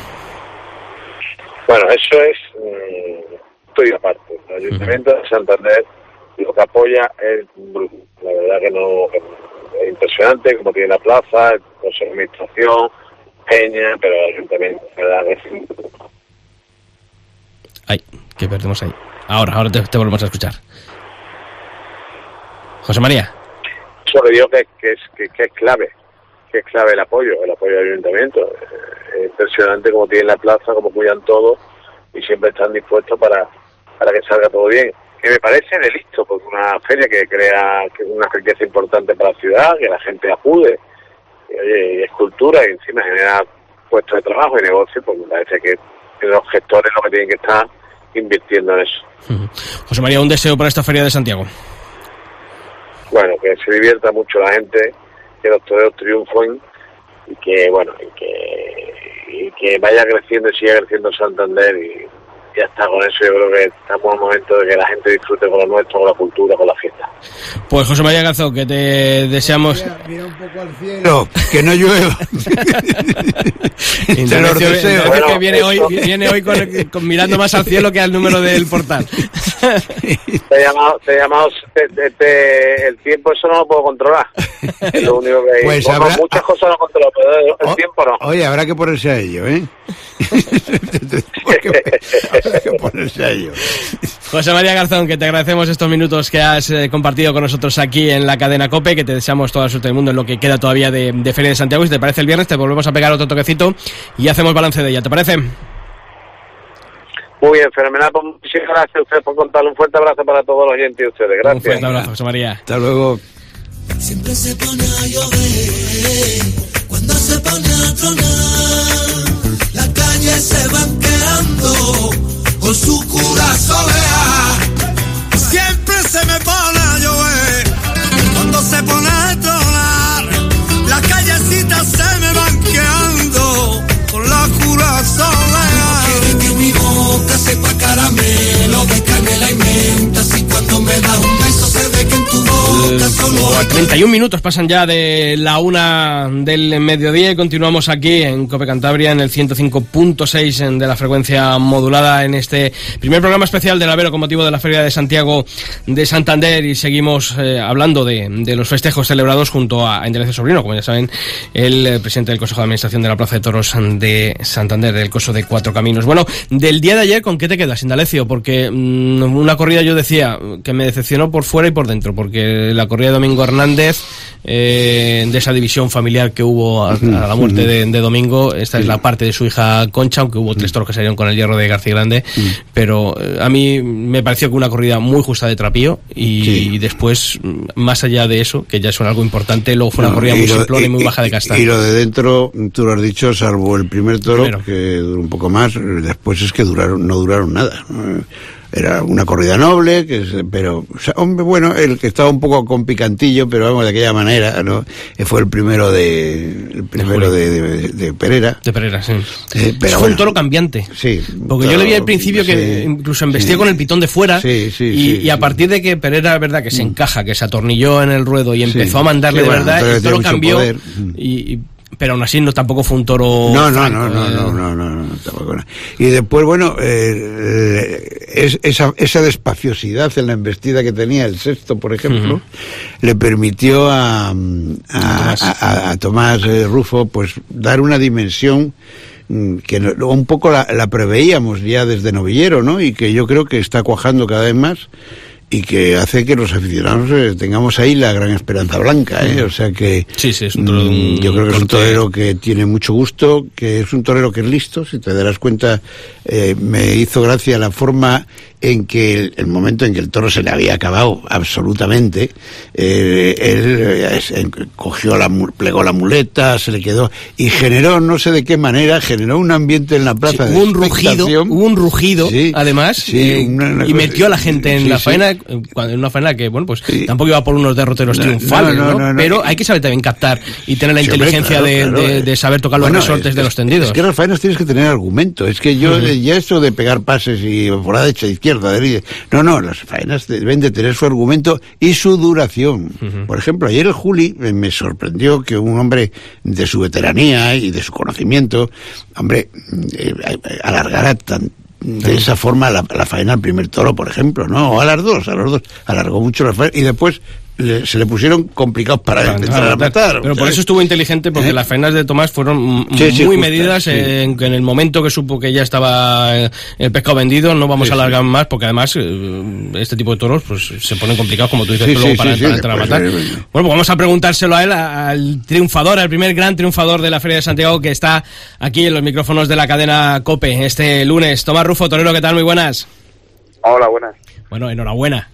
Bueno, eso es, mm, estoy aparte. El Ayuntamiento de Santander lo que apoya es La verdad que no es impresionante como tiene la plaza, el Consejo de Administración, Peña, pero el ayuntamiento, ¿verdad? Ay, que perdemos ahí. Ahora, ahora te, volvemos a escuchar. José María. Solo digo que, que, es, que, es clave, que es clave el apoyo, el apoyo del ayuntamiento. Es impresionante como tienen la plaza, como cuidan todo y siempre están dispuestos para, para que salga todo bien. Que me parece de listo, porque una feria que crea que es una riqueza importante para la ciudad, que la gente acude, y, es cultura y encima genera puestos de trabajo y negocio, pues me parece que los gestores lo que tienen que estar invirtiendo en eso. José María, un deseo para esta feria de Santiago. Bueno, que se divierta mucho la gente, que los toreros triunfen y que, bueno, y que, y que vaya creciendo y siga creciendo Santander y, ya está, con eso yo creo que estamos en el momento de que la gente disfrute con lo nuestro, con la cultura, con la fiesta. Pues José María Garzón, que te deseamos... Mira, un poco al cielo, que no llueva. te lo deseo. Bueno, que viene hoy, viene hoy con, con, mirando más al cielo que al número del portal. te he llamado, te he llamado te, te, te, el tiempo eso no lo puedo controlar. Es lo único que Pues bueno, habrá- muchas cosas no controlo, pero el Oh, tiempo no. Oye, habrá que ponerse a ello, ¿eh? que ponerse a ello. José María Garzón, que te agradecemos estos minutos que has eh, compartido con nosotros aquí en la cadena COPE, que te deseamos toda la suerte del mundo en lo que queda todavía de, de Feria de Santiago. Y si te parece el viernes, te volvemos a pegar otro toquecito y hacemos balance de ella, ¿te parece? Muy bien, fenomenal. Pues muchísimas gracias a ustedes por contarle. Un fuerte abrazo para todos los oyentes y ustedes. Un Gracias. fuerte abrazo, José María. Hasta luego. Siempre se pone a llover cuando se pone a tronar. Las calles se van quedando con su cura soleá. Siempre se me pone a llover cuando se pone a tronar. Las callecitas se 31 minutos pasan ya de la una del mediodía y continuamos aquí en Cope Cantabria en el 105.6 en- de la frecuencia modulada en este primer programa especial del Avero con motivo de la Feria de Santiago de Santander y seguimos eh, hablando de, los festejos celebrados junto a Indalecio Sobrino, como ya saben, el eh, presidente del Consejo de Administración de la Plaza de Toros de Santander, del Coso de Cuatro Caminos. Bueno, del día de ayer, ¿con qué te quedas, Indalecio? Porque mm, una corrida yo decía que me decepcionó por fuera y por dentro, porque la corrida de Domingo Hernández, eh, de esa división familiar que hubo a, a la muerte de, de Domingo, esta es la parte de su hija Concha, aunque hubo tres toros que salieron con el hierro de García Grande, pero eh, a mí me pareció que una corrida muy justa de trapío y, Sí. y después, mm, más allá de eso, que ya es algo importante, luego fue una No, corrida muy lo- simplona y muy baja de casta. Y lo de dentro, tú lo has dicho, salvo el primer toro, Primero. que duró un poco más, después es que duraron, no duraron nada. Era una corrida noble, que es- pero, o sea, hombre, bueno, el que estaba un poco con picantillo, pero vamos, de aquella manera, ¿no? Eh, Fue el primero de, el primero de, de- de Pereira. De Pereira, sí. Eh, pero fue bueno. un toro cambiante. Sí. Porque yo le vi al principio que incluso embestía sí. con el pitón de fuera Sí, sí, y, sí, y a partir de que Pereira, es verdad, que se encaja, que se atornilló en el ruedo y empezó a mandarle de bueno, verdad, el toro cambió y- pero aún así no tampoco fue un toro No, no, franco, no, no, eh. no, no, no, no, tampoco no. Y después, bueno, eh, es, esa, esa despaciosidad en la embestida que tenía el sexto, por ejemplo, le permitió a, a, Tomás. a- Tomás eh, Rufo, pues, dar una dimensión mm, que un poco la, la preveíamos ya desde novillero, ¿no? Y que yo creo que está cuajando cada vez más y que hace que los aficionados eh, tengamos ahí la gran esperanza blanca, ¿eh? O sea que Sí, sí, es un un mm, yo creo que es un torero que tiene mucho gusto, que es un torero que es listo, si te darás cuenta, eh, me hizo gracia la forma en que el, el momento en que el toro se le había acabado absolutamente, eh, él eh, cogió la, plegó la muleta, se le quedó y generó, no sé de qué manera, generó un ambiente en la Sí, plaza de hubo un rugido, hubo un rugido, Sí, además, sí, eh, una- una y metió a la gente en sí, la sí. faena, en una faena que, bueno, pues Sí. tampoco iba por unos derroteros No, triunfales, no. Pero hay que saber también captar y tener la Sí, inteligencia claro, de, claro, de- de saber tocar los resortes es- de los tendidos. Es que en las faenas tienes que tener argumento. Es que yo, ya esto de pegar pases y por la derecha, izquierda, No, no, las faenas deben de tener su argumento y su duración. Por ejemplo, ayer el Juli eh, me sorprendió que un hombre de su veteranía y de su conocimiento, hombre, eh, alargara tan de esa forma la, la faena al primer toro, por ejemplo, ¿no? O a las dos, a los dos. Alargó mucho la faena y después le- se le pusieron complicados para empezar entrar, a matar. Pero por ¿sabes? eso estuvo inteligente, porque ¿Eh? las faenas de Tomás fueron Sí, sí, muy medidas sí. en, que en el momento que supo que ya estaba eh, el pescado vendido, no vamos Sí, a alargar más, porque además eh, este tipo de toros pues se ponen complicados, como tú dices, luego sí, para, sí, para sí, entrar a después, matar. eh, Bueno, pues vamos a preguntárselo a él, al triunfador, al primer gran triunfador de la Feria de Santiago, que está aquí en los micrófonos de la cadena COPE este lunes. Tomás Rufo, Torero, ¿qué tal? Muy buenas. Hola, buenas. Bueno, enhorabuena.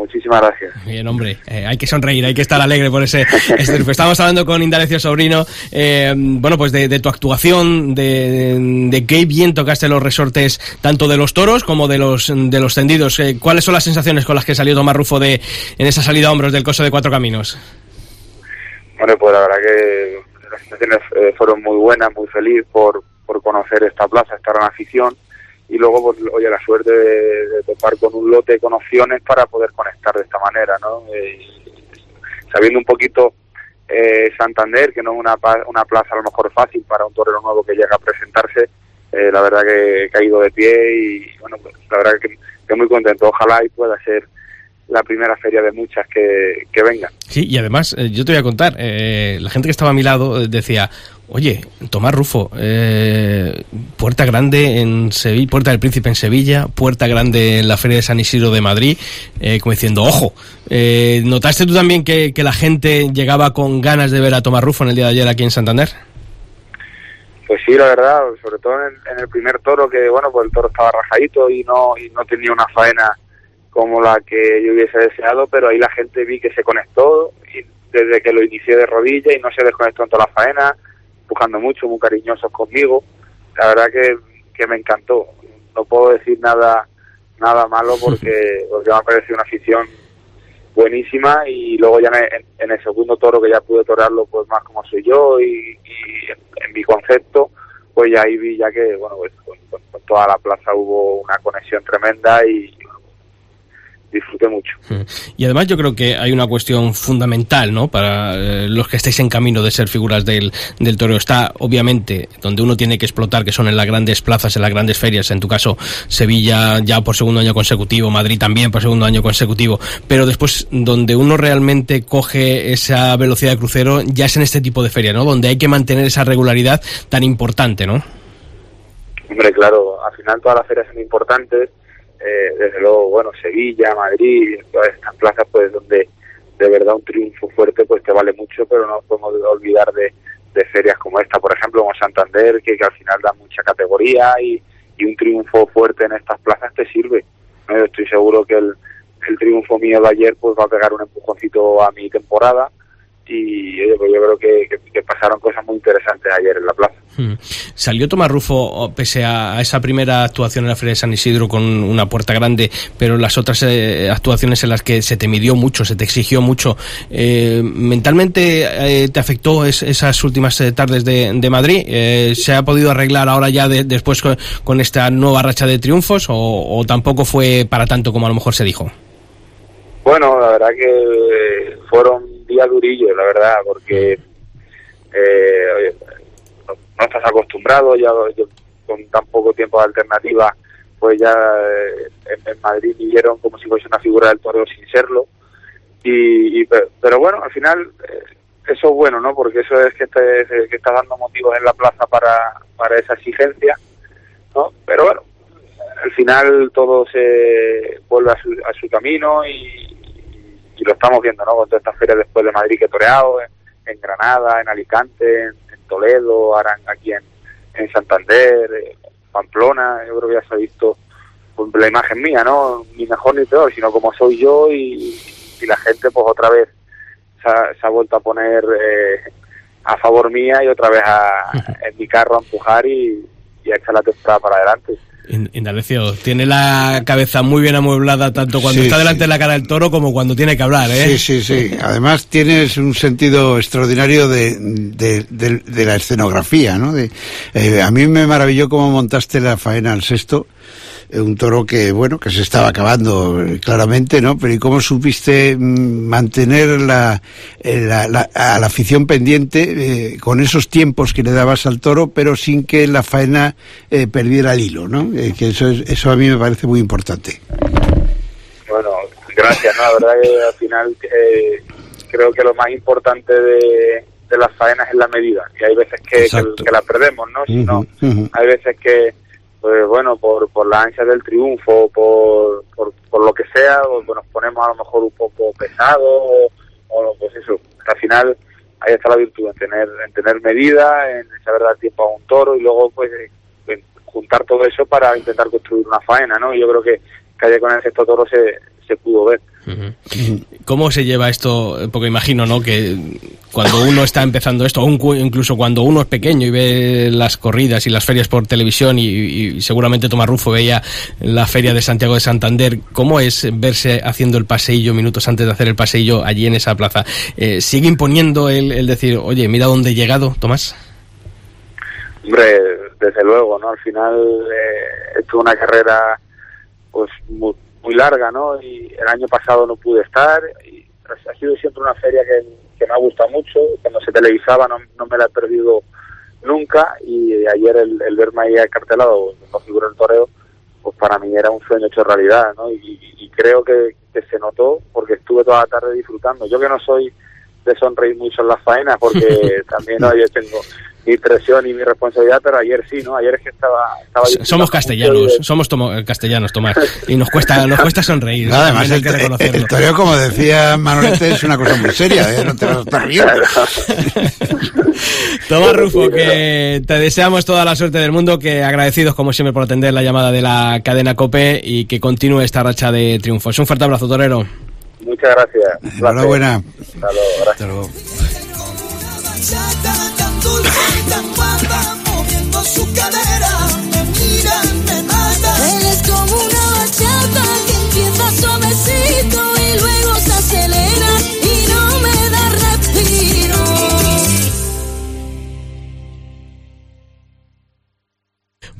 Muchísimas gracias. Bien, hombre, eh, hay que sonreír, hay que estar alegre por ese, triunfo. Estábamos hablando con Indalecio Sobrino, eh, bueno, pues de, de tu actuación, de, de qué bien tocaste los resortes tanto de los toros como de los de los tendidos. Eh, ¿Cuáles son las sensaciones con las que salió Tomás Rufo de, en esa salida a hombros del coso de Cuatro Caminos? Bueno, pues la verdad que las sensaciones eh, fueron muy buenas, muy feliz por, por conocer esta plaza, esta gran afición y luego, pues, oye, la suerte de, topar con un lote con opciones para poder conectar de esta manera, ¿no? Eh, sabiendo un poquito eh, Santander, que no es una, una plaza a lo mejor fácil para un torero nuevo que llega a presentarse, eh, la verdad que he caído de pie y, bueno, pues, la verdad que, que muy contento. Ojalá y pueda ser la primera feria de muchas que, que vengan. Sí, y además, eh, yo te voy a contar, eh, la gente que estaba a mi lado decía, oye, Tomás Rufo, eh, Puerta Grande en Sevilla, Puerta del Príncipe en Sevilla, Puerta Grande en la Feria de San Isidro de Madrid, eh, como diciendo, ojo, eh, ¿notaste tú también que, la gente llegaba con ganas de ver a Tomás Rufo en el día de ayer aquí en Santander? Pues sí, la verdad, sobre todo en, en, el primer toro que, bueno, pues el toro estaba rajadito y no, y no tenía una faena como la que yo hubiese deseado, pero ahí la gente vi que se conectó y desde que lo inicié de rodilla y no se desconectó en toda la faena, buscando mucho, muy cariñosos conmigo. La verdad que, que me encantó. No puedo decir nada nada malo porque, porque me ha parecido una afición buenísima y luego ya en, en, el segundo toro que ya pude torearlo pues más como soy yo y, y en, en, mi concepto pues ya ahí vi ya que bueno pues con, con toda la plaza hubo una conexión tremenda y disfruté mucho. Y además yo creo que hay una cuestión fundamental, ¿no? Para eh, los que estáis en camino de ser figuras del, del toro. Está, obviamente, donde uno tiene que explotar, que son en las grandes plazas, en las grandes ferias. En tu caso, Sevilla ya por segundo año consecutivo, Madrid también por segundo año consecutivo. Pero después, donde uno realmente coge esa velocidad de crucero, ya es en este tipo de feria, ¿no? Donde hay que mantener esa regularidad tan importante, ¿no? Hombre, claro, al final todas las ferias son importantes eh, desde luego, bueno, Sevilla, Madrid, todas estas plazas, pues donde de verdad un triunfo fuerte pues te vale mucho, pero no podemos olvidar de, de ferias como esta, por ejemplo, como Santander, que, que al final da mucha categoría y, y, un triunfo fuerte en estas plazas te sirve. Yo estoy seguro que el, el triunfo mío de ayer pues va a pegar un empujoncito a mi temporada y oye, pues yo creo que, que, que, pasaron cosas muy interesantes ayer en la plaza. Hmm. ¿Salió Tomás Rufo, pese a esa primera actuación en la Feria de San Isidro con una puerta grande, pero las otras eh, actuaciones en las que se te midió mucho, se te exigió mucho, eh, mentalmente eh, te afectó es, esas últimas eh, tardes de, de Madrid? ¿Se ha podido arreglar ahora ya de, después con, con, esta nueva racha de triunfos o, o tampoco fue para tanto como a lo mejor se dijo? Bueno, la verdad que fueron día durillo, la verdad, porque eh, no, estás acostumbrado, ya yo, con tan poco tiempo de alternativa, pues ya eh, en, en, Madrid vivieron como si fuese una figura del toreo sin serlo. Y, y pero bueno, al final eh, eso es bueno, ¿no? Porque eso es que, te, que está dando motivos en la plaza para, para esa exigencia, ¿no? Pero bueno, al final todo se vuelve a su, a su camino y, y lo estamos viendo, ¿no? Con todas estas ferias después de Madrid que he toreado, en, en Granada, en Alicante, en, en Toledo, ahora aquí en, en Santander, en Pamplona, yo creo que ya se ha visto pues, la imagen mía, ¿no? Ni mejor ni peor, sino como soy yo y, y la gente pues otra vez se ha, se ha vuelto a poner eh, a favor mía y otra vez a, en mi carro a empujar y, y a echar la temporada para adelante. Indalecio, tiene la cabeza muy bien amueblada tanto cuando sí, está delante sí. de la cara del toro como cuando tiene que hablar, ¿eh? Sí, sí, sí. Además tienes un sentido extraordinario de, de, de, de la escenografía, ¿no? Eh, a mí me maravilló cómo montaste la faena al sexto un toro que, bueno, que se estaba acabando claramente, ¿no? Pero ¿y cómo supiste mantener la, la, la a la afición pendiente eh, con esos tiempos que le dabas al toro, pero sin que la faena eh, perdiera el hilo, ¿no? Eh, que eso, es, eso a mí me parece muy importante. Bueno, gracias, ¿no? La verdad que al final eh, creo que lo más importante de, de las faenas es la medida, y hay veces que, que, que la perdemos, ¿no? No, uh -huh, -huh. hay veces que pues bueno, por, por la ansia del triunfo, por, por, por lo que sea, pues, nos ponemos a lo mejor un poco pesado o, o, pues eso, al final ahí está la virtud, en tener, en tener medida, en saber dar tiempo a un toro y luego pues juntar todo eso para intentar construir una faena, ¿no? Y yo creo que, que ayer con el sexto toro se, se pudo ver. ¿Cómo se lleva esto? Porque imagino, ¿no? Que cuando uno está empezando esto, incluso cuando uno es pequeño y ve las corridas y las ferias por televisión y, y, seguramente Tomás Rufo veía la feria de Santiago de Santander, ¿cómo es verse haciendo el paseillo minutos antes de hacer el paseillo allí en esa plaza? Eh, ¿Sigue imponiendo el, el decir, oye, mira dónde he llegado, Tomás? Hombre, desde luego, ¿no? Al final eh, he hecho una carrera pues muy, muy, larga, ¿no? Y el año pasado no pude estar y ha sido siempre una feria que, que me ha gustado mucho. Cuando se televisaba no, no me la he perdido nunca y ayer el, el verme ahí cartelado no figura el toreo pues para mí era un sueño hecho realidad, ¿no? Y, y creo que, que, se notó porque estuve toda la tarde disfrutando. Yo que no soy de sonreír mucho en las faenas porque también ¿no? yo tengo mi presión y mi responsabilidad, pero ayer sí, ¿no? Ayer es que estaba... estaba somos castellanos, de... somos tomo, castellanos, Tomás, y nos cuesta nos cuesta sonreír. No, además, el, el, el, toreo, como decía Manolete, es una cosa muy seria, ¿eh? No te vas a estar riendo. Tomás Rufo, que te deseamos toda la suerte del mundo, que agradecidos como siempre por atender la llamada de la cadena COPE y que continúe esta racha de triunfos. Un fuerte abrazo, torero. Muchas gracias. Enhorabuena. Hasta luego, gracias. Hasta luego. Tan dulce y tan guapa, moviendo su cadera,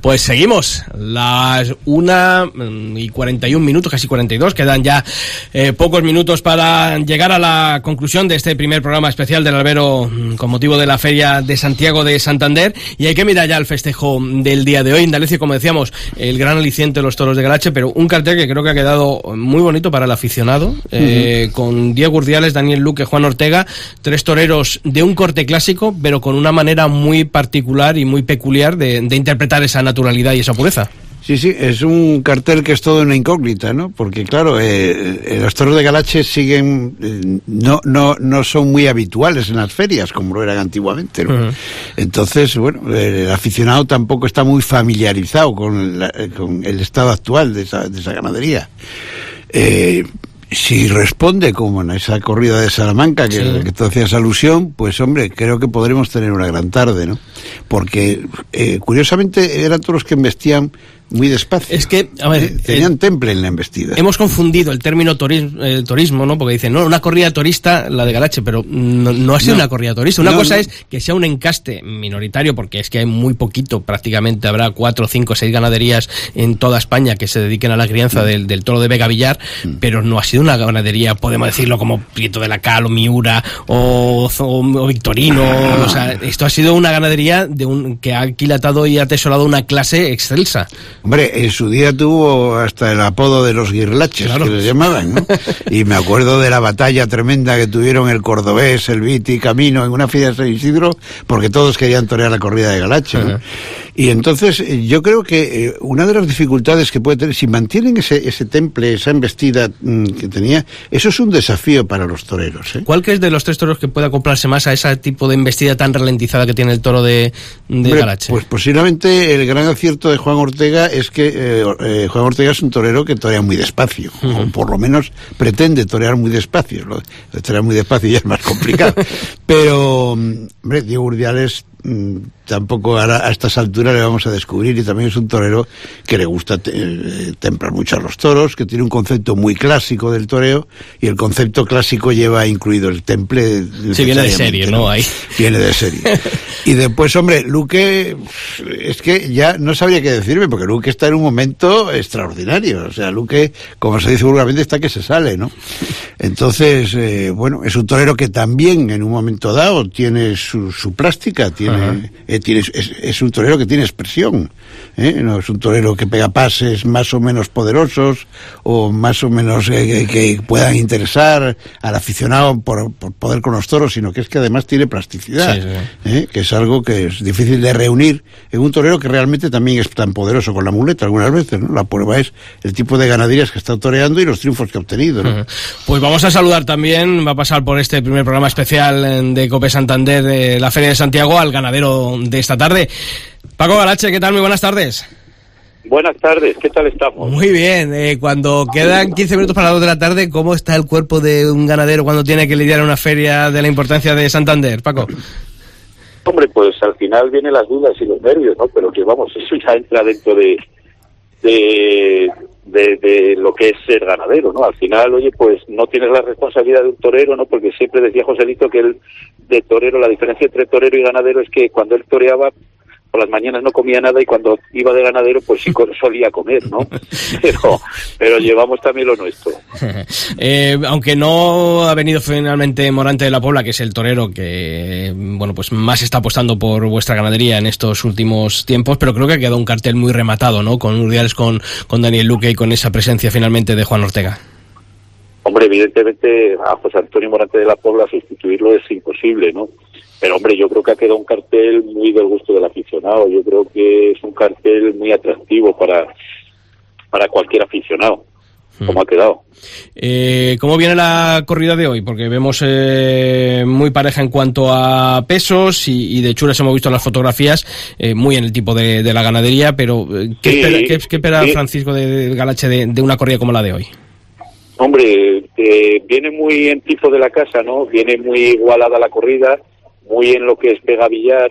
Pues seguimos, las una y 41 minutos, casi 42, quedan ya eh, pocos minutos para llegar a la conclusión de este primer programa especial del Albero con motivo de la Feria de Santiago de Santander y hay que mirar ya el festejo del día de hoy. Indalecio, como decíamos, el gran aliciente de los toros de Galache, pero un cartel que creo que ha quedado muy bonito para el aficionado, eh, uh -huh. con Diego Urdiales, Daniel Luque, Juan Ortega, tres toreros de un corte clásico, pero con una manera muy particular y muy peculiar de, de interpretar esa naturalidad y esa pureza. Sí, sí, es un cartel que es todo una incógnita, ¿no? Porque, claro, eh, los toros de Galache siguen, eh, no, no, no son muy habituales en las ferias, como lo eran antiguamente, ¿no? Uh -huh. Entonces, bueno, el aficionado tampoco está muy familiarizado con, la, con el estado actual de esa, de esa ganadería. Eh, si responde como en esa corrida de Salamanca que, sí. que tú hacías alusión, pues hombre, creo que podremos tener una gran tarde, ¿no? Porque eh, curiosamente eran todos los que investían muy despacio. Es que, a ver, eh, tenían eh, temple en la embestida. Hemos confundido el término turismo, eh, turismo, ¿no? Porque dicen, no, una corrida turista, la de Galache, pero no, no ha sido no. una corrida turista. Una no, cosa es que sea un encaste minoritario, porque es que hay muy poquito, prácticamente habrá cuatro, cinco, seis ganaderías en toda España que se dediquen a la crianza mm. del, del, toro de Vega Villar, mm. pero no ha sido una ganadería, podemos decirlo, como Prieto de la Cal, o Miura, o, o, o Victorino. o sea, esto ha sido una ganadería de un, que ha aquilatado y atesorado una clase excelsa. Hombre, en su día tuvo hasta el apodo de los guirlaches, claro. que les llamaban, ¿no? y me acuerdo de la batalla tremenda que tuvieron el cordobés, el Viti, Camino, en una feria de San Isidro, porque todos querían torear la corrida de Galache, ¿no? Uh -huh. Y entonces eh, yo creo que eh, una de las dificultades que puede tener, si mantienen ese, ese temple, esa embestida mmm, que tenía, eso es un desafío para los toreros. ¿eh? ¿Cuál que es de los tres toros que pueda acoplarse más a ese tipo de embestida tan ralentizada que tiene el toro de, de Hombre, Galache? Pues posiblemente el gran acierto de Juan Ortega es que eh, eh, Juan Ortega es un torero que torea muy despacio, uh -huh. o por lo menos pretende torear muy despacio. Lo de torear muy despacio ya es más complicado. Pero, hombre, Diego Urdiales tampoco ahora a estas alturas le vamos a descubrir y también es un torero que le gusta te, eh, templar mucho a los toros, que tiene un concepto muy clásico del toreo y el concepto clásico lleva incluido el temple. Sí, viene de serie, ¿no? Ahí. Viene de serie. y después, hombre, Luque, es que ya no sabría qué decirme porque Luque está en un momento extraordinario. O sea, Luque, como se dice vulgarmente, está que se sale, ¿no? Entonces, eh, bueno, es un torero que también en un momento dado tiene su, su plástica, tiene. Tiene, es, es, un torero que tiene expresión, ¿eh? no es un torero que pega pases más o menos poderosos o más o menos eh, que puedan interesar al aficionado por, por, poder con los toros, sino que es que además tiene plasticidad, sí, sí. ¿eh? que es algo que es difícil de reunir en un torero que realmente también es tan poderoso con la muleta algunas veces, ¿no? La prueba es el tipo de ganaderías que está toreando y los triunfos que ha obtenido, ¿no? Pues vamos a saludar también, va a pasar por este primer programa especial de Cope Santander de la Feria de Santiago al ganadero de esta tarde. Paco Galache, ¿qué tal? Muy buenas tardes. Buenas tardes, ¿qué tal estamos? Muy bien, eh, cuando quedan 15 minutos para las 2 de la tarde, ¿cómo está el cuerpo de un ganadero cuando tiene que lidiar en una feria de la importancia de Santander, Paco? Hombre, pues al final vienen las dudas y los nervios, ¿no? Pero que vamos, eso ya entra dentro de, de, de, de, lo que es ser ganadero, ¿no? Al final, oye, pues no tienes la responsabilidad de un torero, ¿no? Porque siempre decía Joselito que él, de torero, la diferencia entre torero y ganadero es que cuando él toreaba, por las mañanas no comía nada y cuando iba de ganadero pues sí solía comer, ¿no? Pero, pero llevamos también lo nuestro. eh, aunque no ha venido finalmente Morante de la Pobla, que es el torero que, bueno, pues más está apostando por vuestra ganadería en estos últimos tiempos, pero creo que ha quedado un cartel muy rematado, ¿no? Con Urdiales, con, con Daniel Luque y con esa presencia finalmente de Juan Ortega. Hombre, evidentemente a José Antonio Morante de la Pobla sustituirlo es imposible, ¿no? Pero hombre, yo creo que ha quedado un cartel muy del gusto del aficionado. Yo creo que es un cartel muy atractivo para, para cualquier aficionado. ¿Cómo ha quedado? Eh, ¿Cómo viene la corrida de hoy? Porque vemos eh, muy pareja en cuanto a pesos y, y de chulas hemos visto las fotografías, eh, muy en el tipo de, de la ganadería, pero eh, ¿qué, Sí, espera, qué- qué espera sí. Francisco de, de Galache de, de una corrida como la de hoy? Hombre, eh, viene muy en tipo de la casa, ¿no? Viene muy igualada la corrida, muy en lo que es Pega Villar.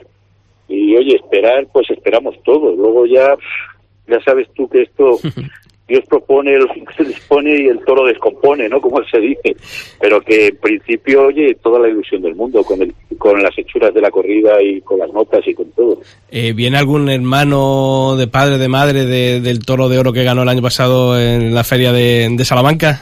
Y oye, esperar, pues esperamos todo. Luego ya, ya sabes tú que esto, Dios propone, lo que se dispone y el toro descompone, ¿no? Como se dice. Pero que en principio, oye, toda la ilusión del mundo con, el, con las hechuras de la corrida y con las notas y con todo. Eh, ¿Viene algún hermano de padre, de madre de- del toro de oro que ganó el año pasado en la feria de, de Salamanca?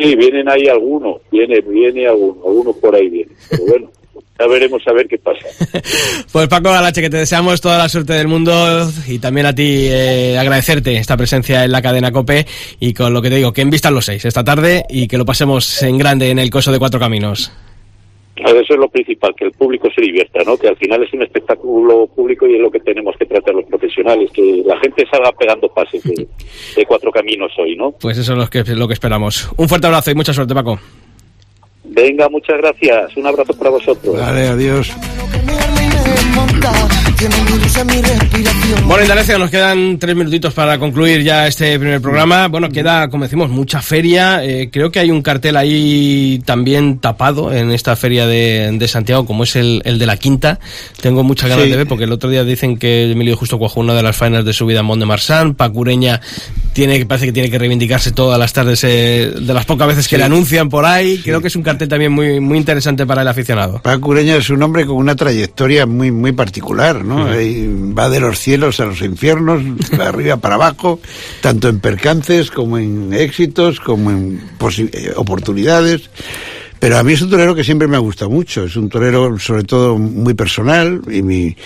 Sí, vienen ahí algunos, viene, viene alguno, algunos por ahí vienen. Pero bueno, ya veremos a ver qué pasa. Pues Paco Galache, que te deseamos toda la suerte del mundo y también a ti eh, agradecerte esta presencia en la cadena COPE y con lo que te digo, que envistan los seis esta tarde y que lo pasemos en grande en el coso de Cuatro Caminos. Eso es lo principal, que el público se divierta, ¿no? Que al final es un espectáculo público y es lo que tenemos que tratar los profesionales, que la gente salga pegando pases de, de cuatro caminos hoy, ¿no? Pues eso es lo que, lo que esperamos. Un fuerte abrazo y mucha suerte, Paco. Venga, muchas gracias. Un abrazo para vosotros. Vale, adiós. Bueno, Indalecia, nos quedan tres minutitos para concluir ya este primer programa. Bueno, queda, como decimos, mucha feria. Eh, creo que hay un cartel ahí también tapado en esta feria de, de Santiago, como es el, el de la Quinta. Tengo muchas ganas Sí. de ver, porque el otro día dicen que Emilio Justo cuajó una de las faenas de su vida en Mont de Marsan. Pacureña tiene, parece que tiene que reivindicarse todas las tardes eh, de las pocas veces que le anuncian por ahí. Creo que es un cartel también muy, muy interesante para el aficionado. Paco Ureña es un hombre con una trayectoria muy muy particular, ¿no? Y va de los cielos a los infiernos, de arriba para abajo, tanto en percances como en éxitos, como en eh, oportunidades. Pero a mí es un torero que siempre me ha gustado mucho. Es un torero, sobre todo, muy personal y mi.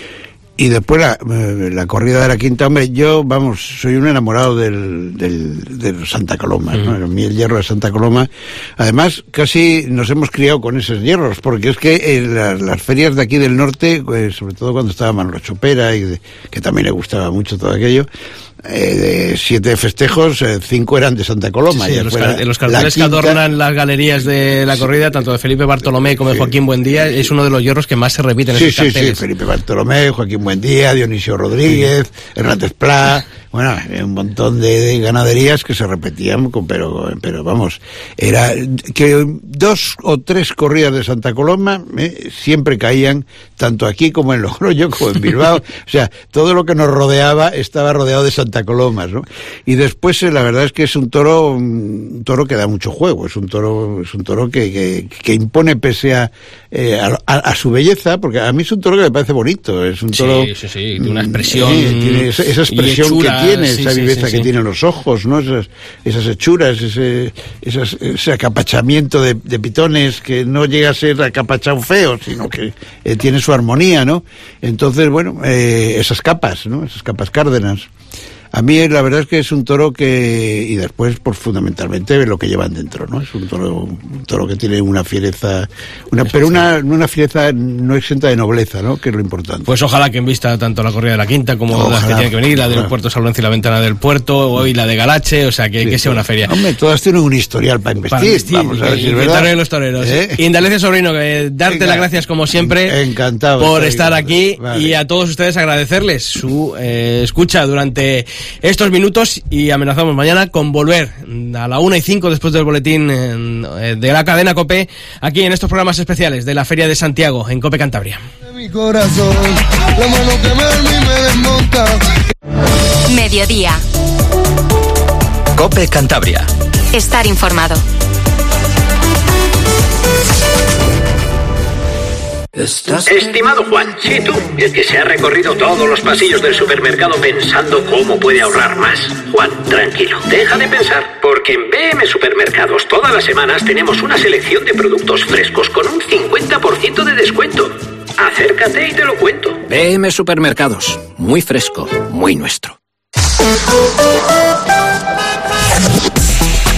Y después la, eh, la corrida de la quinta, hombre, yo, vamos, soy un enamorado del, del, del Santa Coloma, ¿no? A mí el hierro de Santa Coloma. Además, casi nos hemos criado con esos hierros, porque es que en las, las ferias de aquí del norte, pues, sobre todo cuando estaba Manolo Chopera, y de- que también le gustaba mucho todo aquello, eh, de siete festejos, eh, cinco eran de Santa Coloma. Sí, ya en los, en los carteles que adornan las galerías de la corrida, tanto de Felipe Bartolomé como de Joaquín Buendía, es uno de los hierros que más se repiten en Sí, esos sí, sí, carteles. Felipe Bartolomé, Joaquín Buendía, Dionisio Rodríguez, Hernández Pla, bueno, un montón de, de ganaderías que se repetían, con- pero, pero vamos, era que dos o tres corridas de Santa Coloma eh, siempre caían, tanto aquí como en Logroño, como en Bilbao, o sea, todo lo que nos rodeaba estaba rodeado de Santa Colomas, ¿no? Y después, eh, la verdad es que es un toro, un toro que da mucho juego, es un toro, es un toro que, que, que impone pese a, eh, a, a- a su belleza, porque a mí es un toro que me parece bonito, es un Sí, toro... sí, sí, tiene una mm, expresión eh, tiene esa, expresión que tiene, sí, esa viveza sí, que tienen los ojos, ¿no? Esas, esas hechuras, ese, esas- ese acapachamiento de, de pitones que no llega a ser acapachado feo, sino que eh, tiene su armonía, ¿no? Entonces, bueno, eh, esas capas, ¿no? Esas capas cárdenas. A mí la verdad es que es un toro que, y después, pues fundamentalmente lo que llevan dentro, ¿no? Es un toro, un toro que tiene una fiereza, una, pero una, una fiereza no exenta de nobleza, ¿no? Que es lo importante. Pues ojalá que vista tanto la corrida de la Quinta como las que Ojalá, tienen que venir, la del ojalá. Puerto San Lorenzo y la Ventana del Puerto, hoy la de Galache, o sea, que, Sí, que sea una feria. Hombre, todas tienen un historial para investir. Para investir, Vamos a ver y- si y es verdad. tarde los toreros. ¿Eh? Indalecio Sobrino, que darte Venga. las gracias como siempre Encantado por estar aquí vale. y a todos ustedes agradecerles su eh, escucha durante estos minutos y amenazamos mañana con volver a la una y cinco después del boletín eh, de la cadena COPE aquí en estos programas especiales de la Feria de Santiago en COPE Cantabria. Mediodía. Cope Cantabria. Estar informado. Estimado Juan, sí tú, el que se ha recorrido todos los pasillos del supermercado pensando cómo puede ahorrar más. Juan, tranquilo, deja de pensar, porque en BM Supermercados todas las semanas tenemos una selección de productos frescos con un 50% de descuento. Acércate y te lo cuento. BM Supermercados, muy fresco, muy nuestro.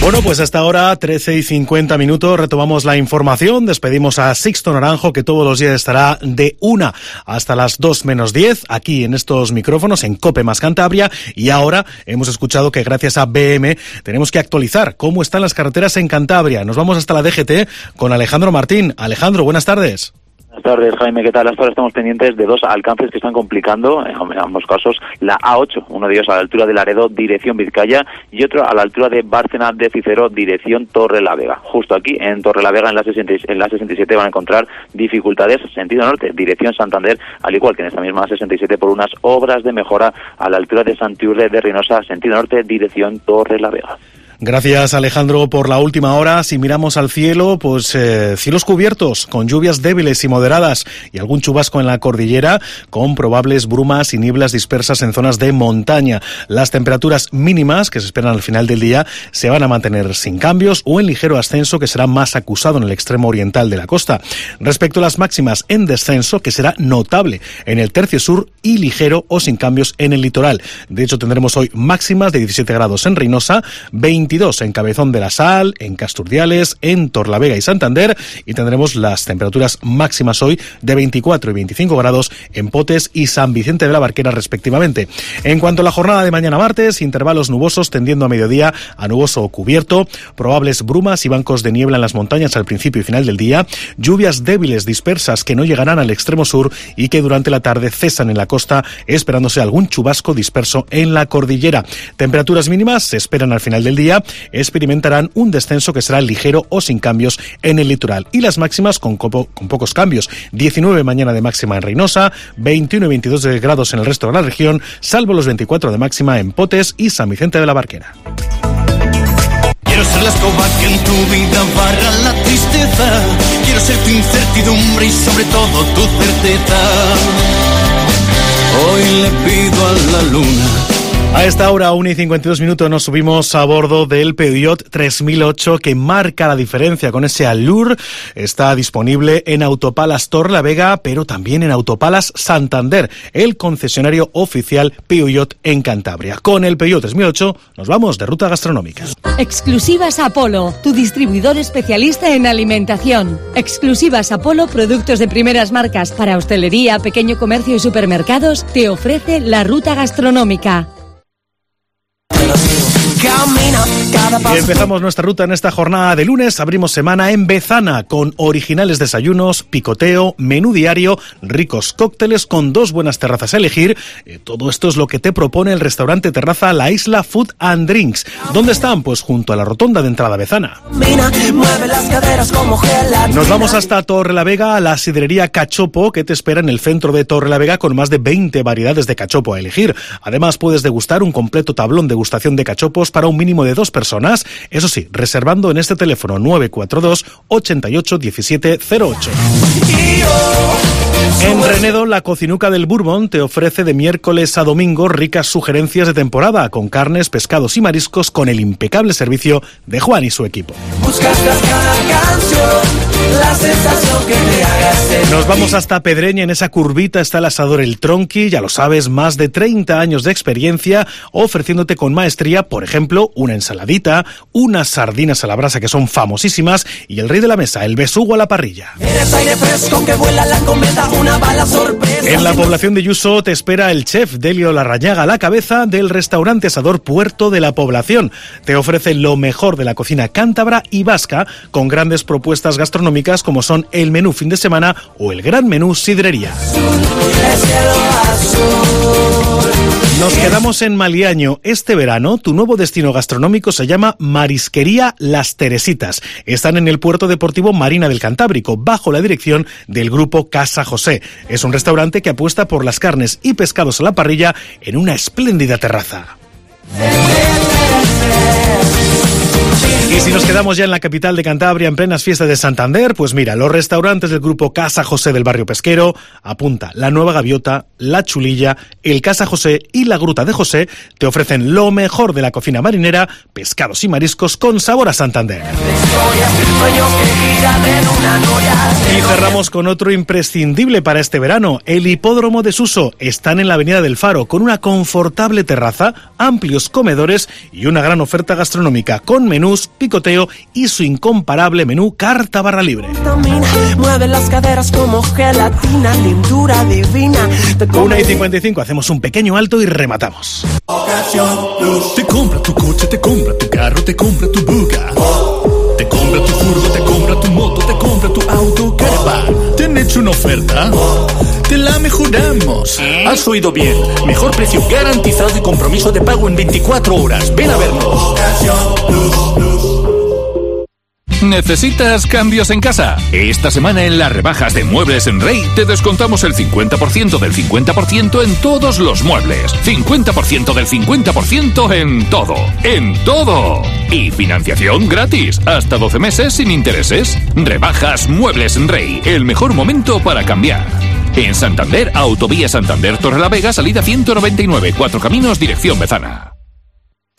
Bueno, pues hasta ahora, 13 y 50 minutos, retomamos la información. Despedimos a Sixto Naranjo, que todos los días estará de una hasta las 2 menos 10, aquí en estos micrófonos, en Cope más Cantabria. Y ahora hemos escuchado que gracias a BM tenemos que actualizar cómo están las carreteras en Cantabria. Nos vamos hasta la DGT con Alejandro Martín. Alejandro, buenas tardes. Buenas tardes, Jaime. ¿Qué tal? Hasta ahora estamos pendientes de dos alcances que están complicando, en ambos casos, la A8. Uno de ellos a la altura de Laredo, dirección Vizcaya, y otro a la altura de Bárcena de Cicero, dirección Torre la Vega. Justo aquí, en Torre la Vega, en la, 60, en la 67, van a encontrar dificultades sentido norte, dirección Santander, al igual que en esta misma 67, por unas obras de mejora a la altura de Santiurde de Reynosa, sentido norte, dirección Torre la Vega. Gracias Alejandro por la última hora. Si miramos al cielo, pues eh, cielos cubiertos con lluvias débiles y moderadas y algún chubasco en la cordillera con probables brumas y nieblas dispersas en zonas de montaña. Las temperaturas mínimas que se esperan al final del día se van a mantener sin cambios o en ligero ascenso que será más acusado en el extremo oriental de la costa. Respecto a las máximas en descenso que será notable en el tercio sur y ligero o sin cambios en el litoral. De hecho tendremos hoy máximas de 17 grados en Reynosa, 20 22 en Cabezón de la Sal, en Casturdiales, en Torlavega y Santander y tendremos las temperaturas máximas hoy de 24 y 25 grados en Potes y San Vicente de la Barquera respectivamente. En cuanto a la jornada de mañana martes, intervalos nubosos tendiendo a mediodía a nuboso cubierto, probables brumas y bancos de niebla en las montañas al principio y final del día, lluvias débiles dispersas que no llegarán al extremo sur y que durante la tarde cesan en la costa, esperándose algún chubasco disperso en la cordillera. Temperaturas mínimas se esperan al final del día experimentarán un descenso que será ligero o sin cambios en el litoral y las máximas con, con pocos cambios. 19 mañana de máxima en Reynosa, 21 y 22 grados en el resto de la región, salvo los 24 de máxima en Potes y San Vicente de la Barquera. Quiero ser la escoba que en tu vida barra la tristeza. Quiero ser tu incertidumbre y sobre todo tu certeza. Hoy le pido a la luna a esta hora, 1 y 52 minutos, nos subimos a bordo del Peugeot 3008 que marca la diferencia con ese Allure. Está disponible en Autopalas La Vega, pero también en Autopalas Santander, el concesionario oficial Peugeot en Cantabria. Con el Peugeot 3008 nos vamos de ruta gastronómica. Exclusivas Apolo, tu distribuidor especialista en alimentación. Exclusivas Apolo, productos de primeras marcas para hostelería, pequeño comercio y supermercados, te ofrece la ruta gastronómica. Y empezamos nuestra ruta en esta jornada de lunes. Abrimos semana en Bezana con originales desayunos, picoteo, menú diario, ricos cócteles con dos buenas terrazas a elegir. Eh, todo esto es lo que te propone el restaurante terraza La Isla Food and Drinks. ¿Dónde están? Pues junto a la rotonda de entrada Bezana. Nos vamos hasta Torre la Vega, a la sidrería Cachopo, que te espera en el centro de Torre la Vega con más de 20 variedades de cachopo a elegir. Además, puedes degustar un completo tablón de gustación de cachopos para un mínimo de dos personas, eso sí, reservando en este teléfono 942 88 17 08. En Renedo, la cocinuca del Bourbon te ofrece de miércoles a domingo ricas sugerencias de temporada con carnes, pescados y mariscos con el impecable servicio de Juan y su equipo. Nos vamos hasta Pedreña, en esa curvita está el asador El Tronqui, ya lo sabes, más de 30 años de experiencia ofreciéndote con maestría, por ejemplo, una ensaladita, unas sardinas a la brasa que son famosísimas y el rey de la mesa, el besugo a la parrilla. En la población de Yuso te espera el chef Delio Larrañaga a la cabeza del restaurante asador Puerto de la Población. Te ofrece lo mejor de la cocina cántabra y vasca con grandes propuestas gastronómicas como son el menú fin de semana o el gran menú sidrería. Nos quedamos en Maliaño. Este verano, tu nuevo destino gastronómico se llama Marisquería Las Teresitas. Están en el puerto deportivo Marina del Cantábrico, bajo la dirección del grupo Casa José. Es un restaurante que apuesta por las carnes y pescados a la parrilla en una espléndida terraza. Y si nos quedamos ya en la capital de Cantabria en plenas fiestas de Santander, pues mira, los restaurantes del grupo Casa José del barrio pesquero apunta la Nueva Gaviota, la Chulilla, el Casa José y la Gruta de José te ofrecen lo mejor de la cocina marinera, pescados y mariscos con sabor a Santander. Y cerramos con otro imprescindible para este verano, el hipódromo de Suso. Están en la Avenida del Faro con una confortable terraza, amplios comedores y una gran oferta gastronómica con menús, picoteo y su incomparable menú carta barra libre. Mueve las caderas como gelatina, lindura divina. Una y 55, hacemos un pequeño alto y rematamos. Te compra tu coche, te compra tu carro, te compra tu buga. Te compra tu furgo, te compra tu moto, te compra tu auto, caravan. ¿Te han hecho una oferta? Te la mejoramos. Has oído bien. Mejor precio garantizado y compromiso de pago en 24 horas. Ven a vernos. ¿Necesitas cambios en casa? Esta semana en las rebajas de Muebles en Rey te descontamos el 50% del 50% en todos los muebles. 50% del 50% en todo. ¡En todo! Y financiación gratis. Hasta 12 meses sin intereses. Rebajas Muebles en Rey. El mejor momento para cambiar. En Santander, Autovía Santander Torrelavega, salida 199, Cuatro Caminos, dirección Bezana.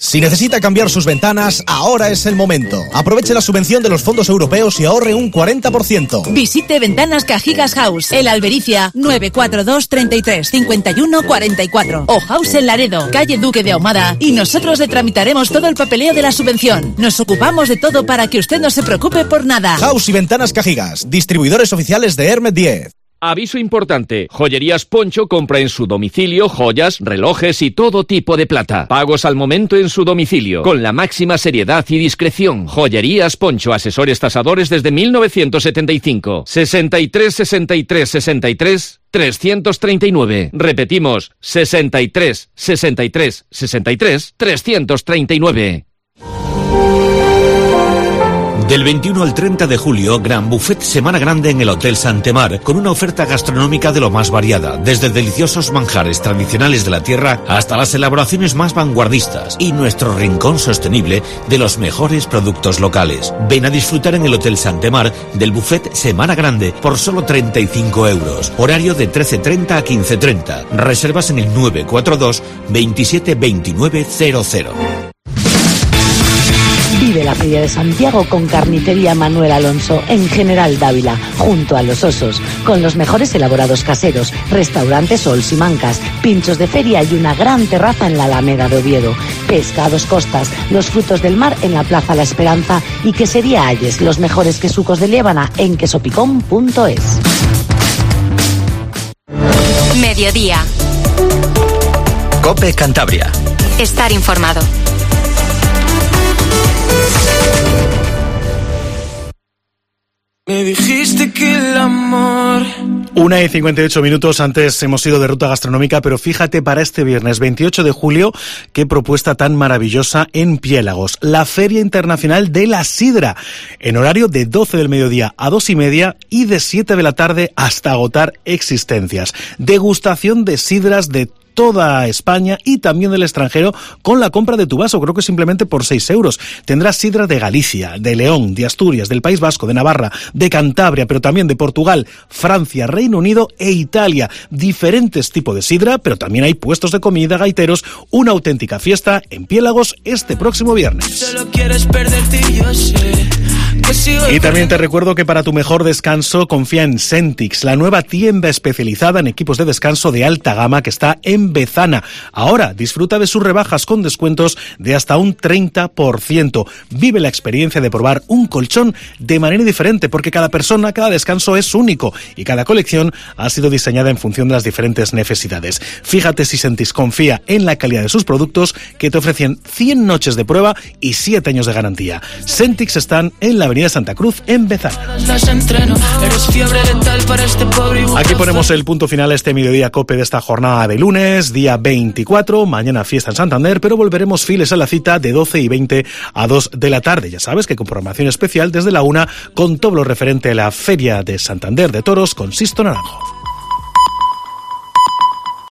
Si necesita cambiar sus ventanas, ahora es el momento. Aproveche la subvención de los fondos europeos y ahorre un 40%. Visite Ventanas Cajigas House, el Albericia, 942 33 51 44 o House en Laredo, calle Duque de Ahumada y nosotros le tramitaremos todo el papeleo de la subvención. Nos ocupamos de todo para que usted no se preocupe por nada. House y Ventanas Cajigas, distribuidores oficiales de Hermet 10. Aviso importante. Joyerías Poncho compra en su domicilio joyas, relojes y todo tipo de plata. Pagos al momento en su domicilio, con la máxima seriedad y discreción. Joyerías Poncho, asesores tasadores desde 1975. 63 63 63 339. Repetimos, 63 63 63 339. Del 21 al 30 de julio, Gran Buffet Semana Grande en el Hotel Santemar, con una oferta gastronómica de lo más variada, desde deliciosos manjares tradicionales de la tierra hasta las elaboraciones más vanguardistas y nuestro rincón sostenible de los mejores productos locales. Ven a disfrutar en el Hotel Santemar del Buffet Semana Grande por solo 35 euros. Horario de 13.30 a 15.30. Reservas en el 942 27 29 00. Vive la Feria de Santiago con Carnicería Manuel Alonso en General Dávila, junto a los osos, con los mejores elaborados caseros, restaurantes Sols y Mancas, pinchos de feria y una gran terraza en la Alameda de Oviedo, pescados costas, los frutos del mar en la Plaza La Esperanza y quesería Ayes, los mejores quesucos de Liébana en quesopicón.es. Mediodía. Cope Cantabria. Estar informado. Me dijiste que el amor. Una y 58 minutos antes hemos ido de ruta gastronómica, pero fíjate para este viernes 28 de julio qué propuesta tan maravillosa en Piélagos, la Feria Internacional de la Sidra, en horario de 12 del mediodía a 2 y media y de 7 de la tarde hasta agotar existencias. Degustación de sidras de toda España y también del extranjero con la compra de tu vaso, creo que simplemente por 6 euros. Tendrás sidra de Galicia, de León, de Asturias, del País Vasco, de Navarra, de Cantabria, pero también de Portugal, Francia, Reino Unido e Italia. Diferentes tipos de sidra, pero también hay puestos de comida, gaiteros, una auténtica fiesta en Piélagos este próximo viernes. Y también te recuerdo que para tu mejor descanso confía en Centix, la nueva tienda especializada en equipos de descanso de alta gama que está en Bezana. Ahora disfruta de sus rebajas con descuentos de hasta un 30%. Vive la experiencia de probar un colchón de manera diferente porque cada persona, cada descanso es único y cada colección ha sido diseñada en función de las diferentes necesidades. Fíjate si Centix confía en la calidad de sus productos que te ofrecen 100 noches de prueba y 7 años de garantía. Centix están en la Avenida Santa Cruz en Bezana. este Aquí ponemos el punto final a este mediodía cope de esta jornada de lunes, día 24, mañana fiesta en Santander, pero volveremos files a la cita de 12 y 20 a 2 de la tarde. Ya sabes que con programación especial desde la una con todo lo referente a la Feria de Santander de Toros con Sisto Naranjo.